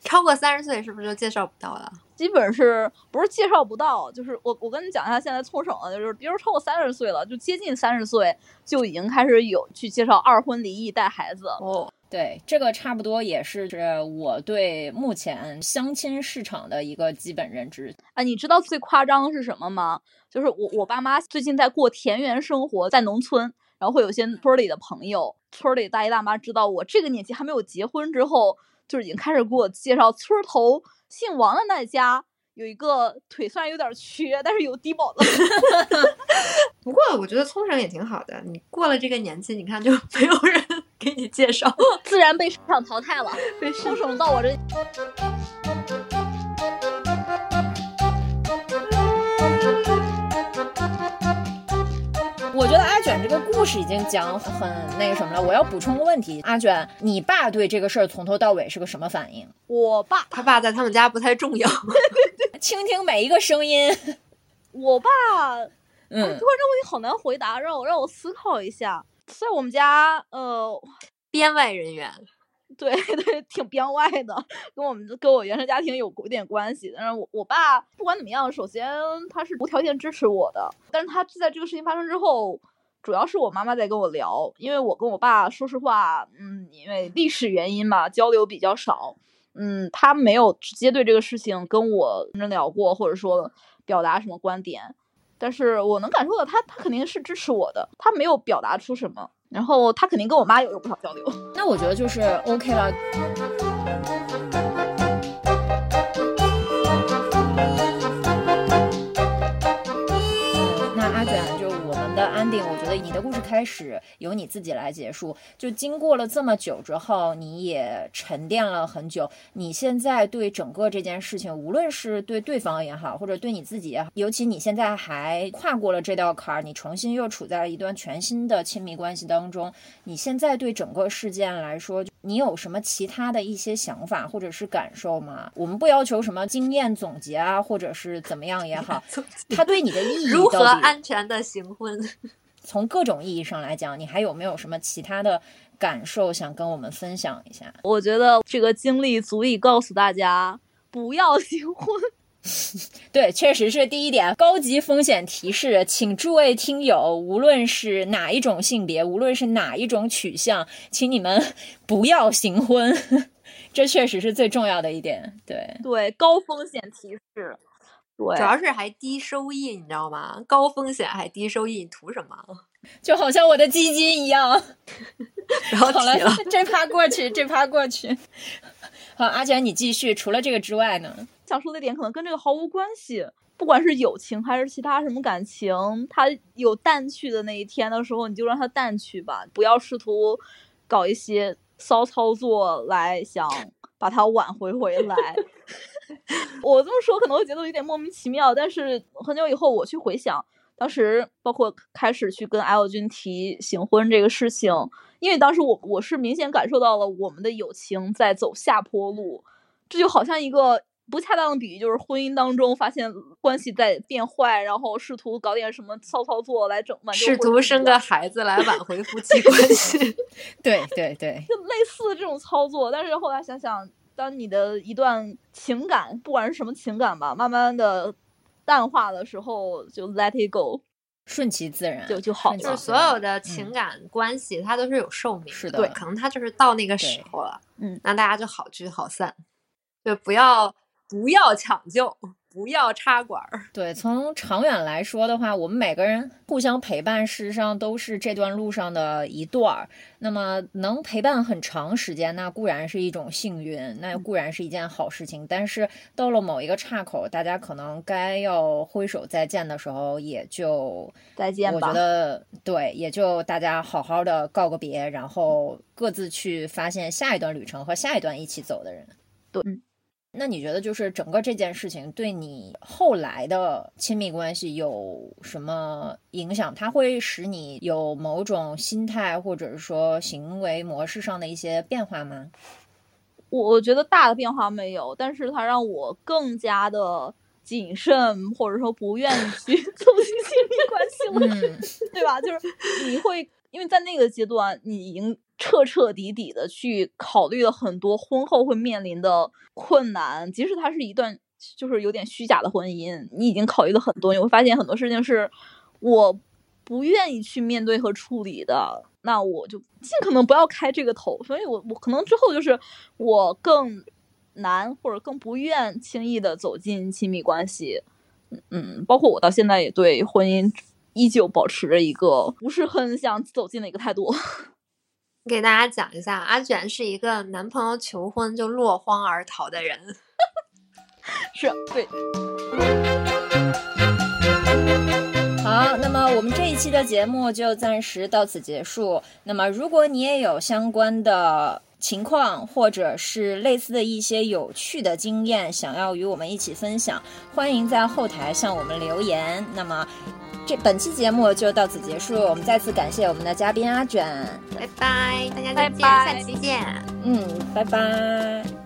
超过三十岁是不是就介绍不到了？基本是不是介绍不到，就是我我跟你讲一下现在冲绳的，就是比如超过三十岁了，就接近三十岁就已经开始有去介绍二婚离异带孩子。哦，对，这个差不多也是我对目前相亲市场的一个基本认知。啊，你知道最夸张的是什么吗？就是我我爸妈最近在过田园生活，在农村，然后会有些村里的朋友，村里大爷大妈知道我这个年纪还没有结婚之后，就是已经开始给我介绍村头姓王的那家有一个腿虽然有点瘸，但是有低保的。不过我觉得聪绳也挺好的。你过了这个年纪，你看就没有人 给你介绍，自然被市场淘汰了。被冲绳到我这，我觉得阿卷这个故事已经讲很那个什么了。我要补充个问题，阿卷，你爸对这个事儿从头到尾是个什么反应？我爸，他爸在他们家不太重要。倾听每一个声音。我爸嗯突然这个问题好难回答，让我让我思考一下。在我们家，呃，编外人员，对 对，挺编外的，跟我们跟我原生家庭有有点关系。但是我我爸不管怎么样，首先他是无条件支持我的，但是他在这个事情发生之后，主要是我妈妈在跟我聊，因为我跟我爸说实话，嗯，因为历史原因嘛，交流比较少，嗯，他没有直接对这个事情跟我认真聊过，或者说表达什么观点。但是我能感受到他，他肯定是支持我的，他没有表达出什么，然后他肯定跟我妈有有不少交流。那我觉得就是 OK 了。你的故事开始由你自己来结束。就经过了这么久之后，你也沉淀了很久。你现在对整个这件事情，无论是对对方也好，或者对你自己也好，尤其你现在还跨过了这道坎儿，你重新又处在了一段全新的亲密关系当中。你现在对整个事件来说，你有什么其他的一些想法或者是感受吗？我们不要求什么经验总结啊，或者是怎么样也好，它对你的意义如何安全的行婚？从各种意义上来讲，你还有没有什么其他的感受想跟我们分享一下？我觉得这个经历足以告诉大家，不要行婚。对，确实是第一点，高级风险提示，请诸位听友，无论是哪一种性别，无论是哪一种取向，请你们 不要行婚，这确实是最重要的一点。对，对，高风险提示。对，主要是还低收益，你知道吗？高风险还低收益，你图什么？就好像我的基金一样。然后好了这趴过去，这趴过去。好，阿卷，你继续。除了这个之外呢？想说的点可能跟这个毫无关系。不管是友情还是其他什么感情，它有淡去的那一天的时候，你就让它淡去吧，不要试图搞一些骚操作来想把它挽回回来。我这么说可能会觉得有点莫名其妙，但是很久以后我去回想，当时包括开始去跟 L 君提行婚这个事情，因为当时我我是明显感受到了我们的友情在走下坡路，这就好像一个不恰当的比喻，就是婚姻当中发现关系在变坏，然后试图搞点什么骚操作来整挽救试图生个孩子来挽回夫 妻关系。对 对对，就类似这种操作，但是后来想想，当你的一段情感，不管是什么情感吧，慢慢的淡化的时候，就 let it go，顺其自然，就就好了就是所有的情感关系，它都是有寿命是的对，可能它就是到那个时候了，嗯，那大家就好聚好散，就不要不要抢救，不要插管儿。对，从长远来说的话，我们每个人互相陪伴，事实上都是这段路上的一段儿。那么能陪伴很长时间，那固然是一种幸运，那固然是一件好事情。但是到了某一个岔口，大家可能该要挥手再见的时候，也就再见吧我觉得对，也就大家好好的告个别，然后各自去发现下一段旅程和下一段一起走的人。对，嗯那你觉得就是整个这件事情对你后来的亲密关系有什么影响？它会使你有某种心态或者是说行为模式上的一些变化吗？我觉得大的变化没有，但是它让我更加的谨慎，或者说不愿意去 走进亲密关系了，嗯对吧？就是你会因为在那个阶段，你已经彻彻底底的去考虑了很多婚后会面临的困难，即使它是一段就是有点虚假的婚姻，你已经考虑了很多，你会发现很多事情是我不愿意去面对和处理的，那我就尽可能不要开这个头。所以我我可能之后就是我更难或者更不愿轻易的走进亲密关系。嗯，包括我到现在也对婚姻依旧保持着一个不是很想走进的一个态度。给大家讲一下，阿卷是一个男朋友求婚就落荒而逃的人。是对，好，那么我们这一期的节目就暂时到此结束。那么，如果你也有相关的情况，或者是类似的一些有趣的经验，想要与我们一起分享，欢迎在后台向我们留言。那么，这本期节目就到此结束。我们再次感谢我们的嘉宾阿卷，拜拜，大家再见，拜拜下期见。嗯，拜拜。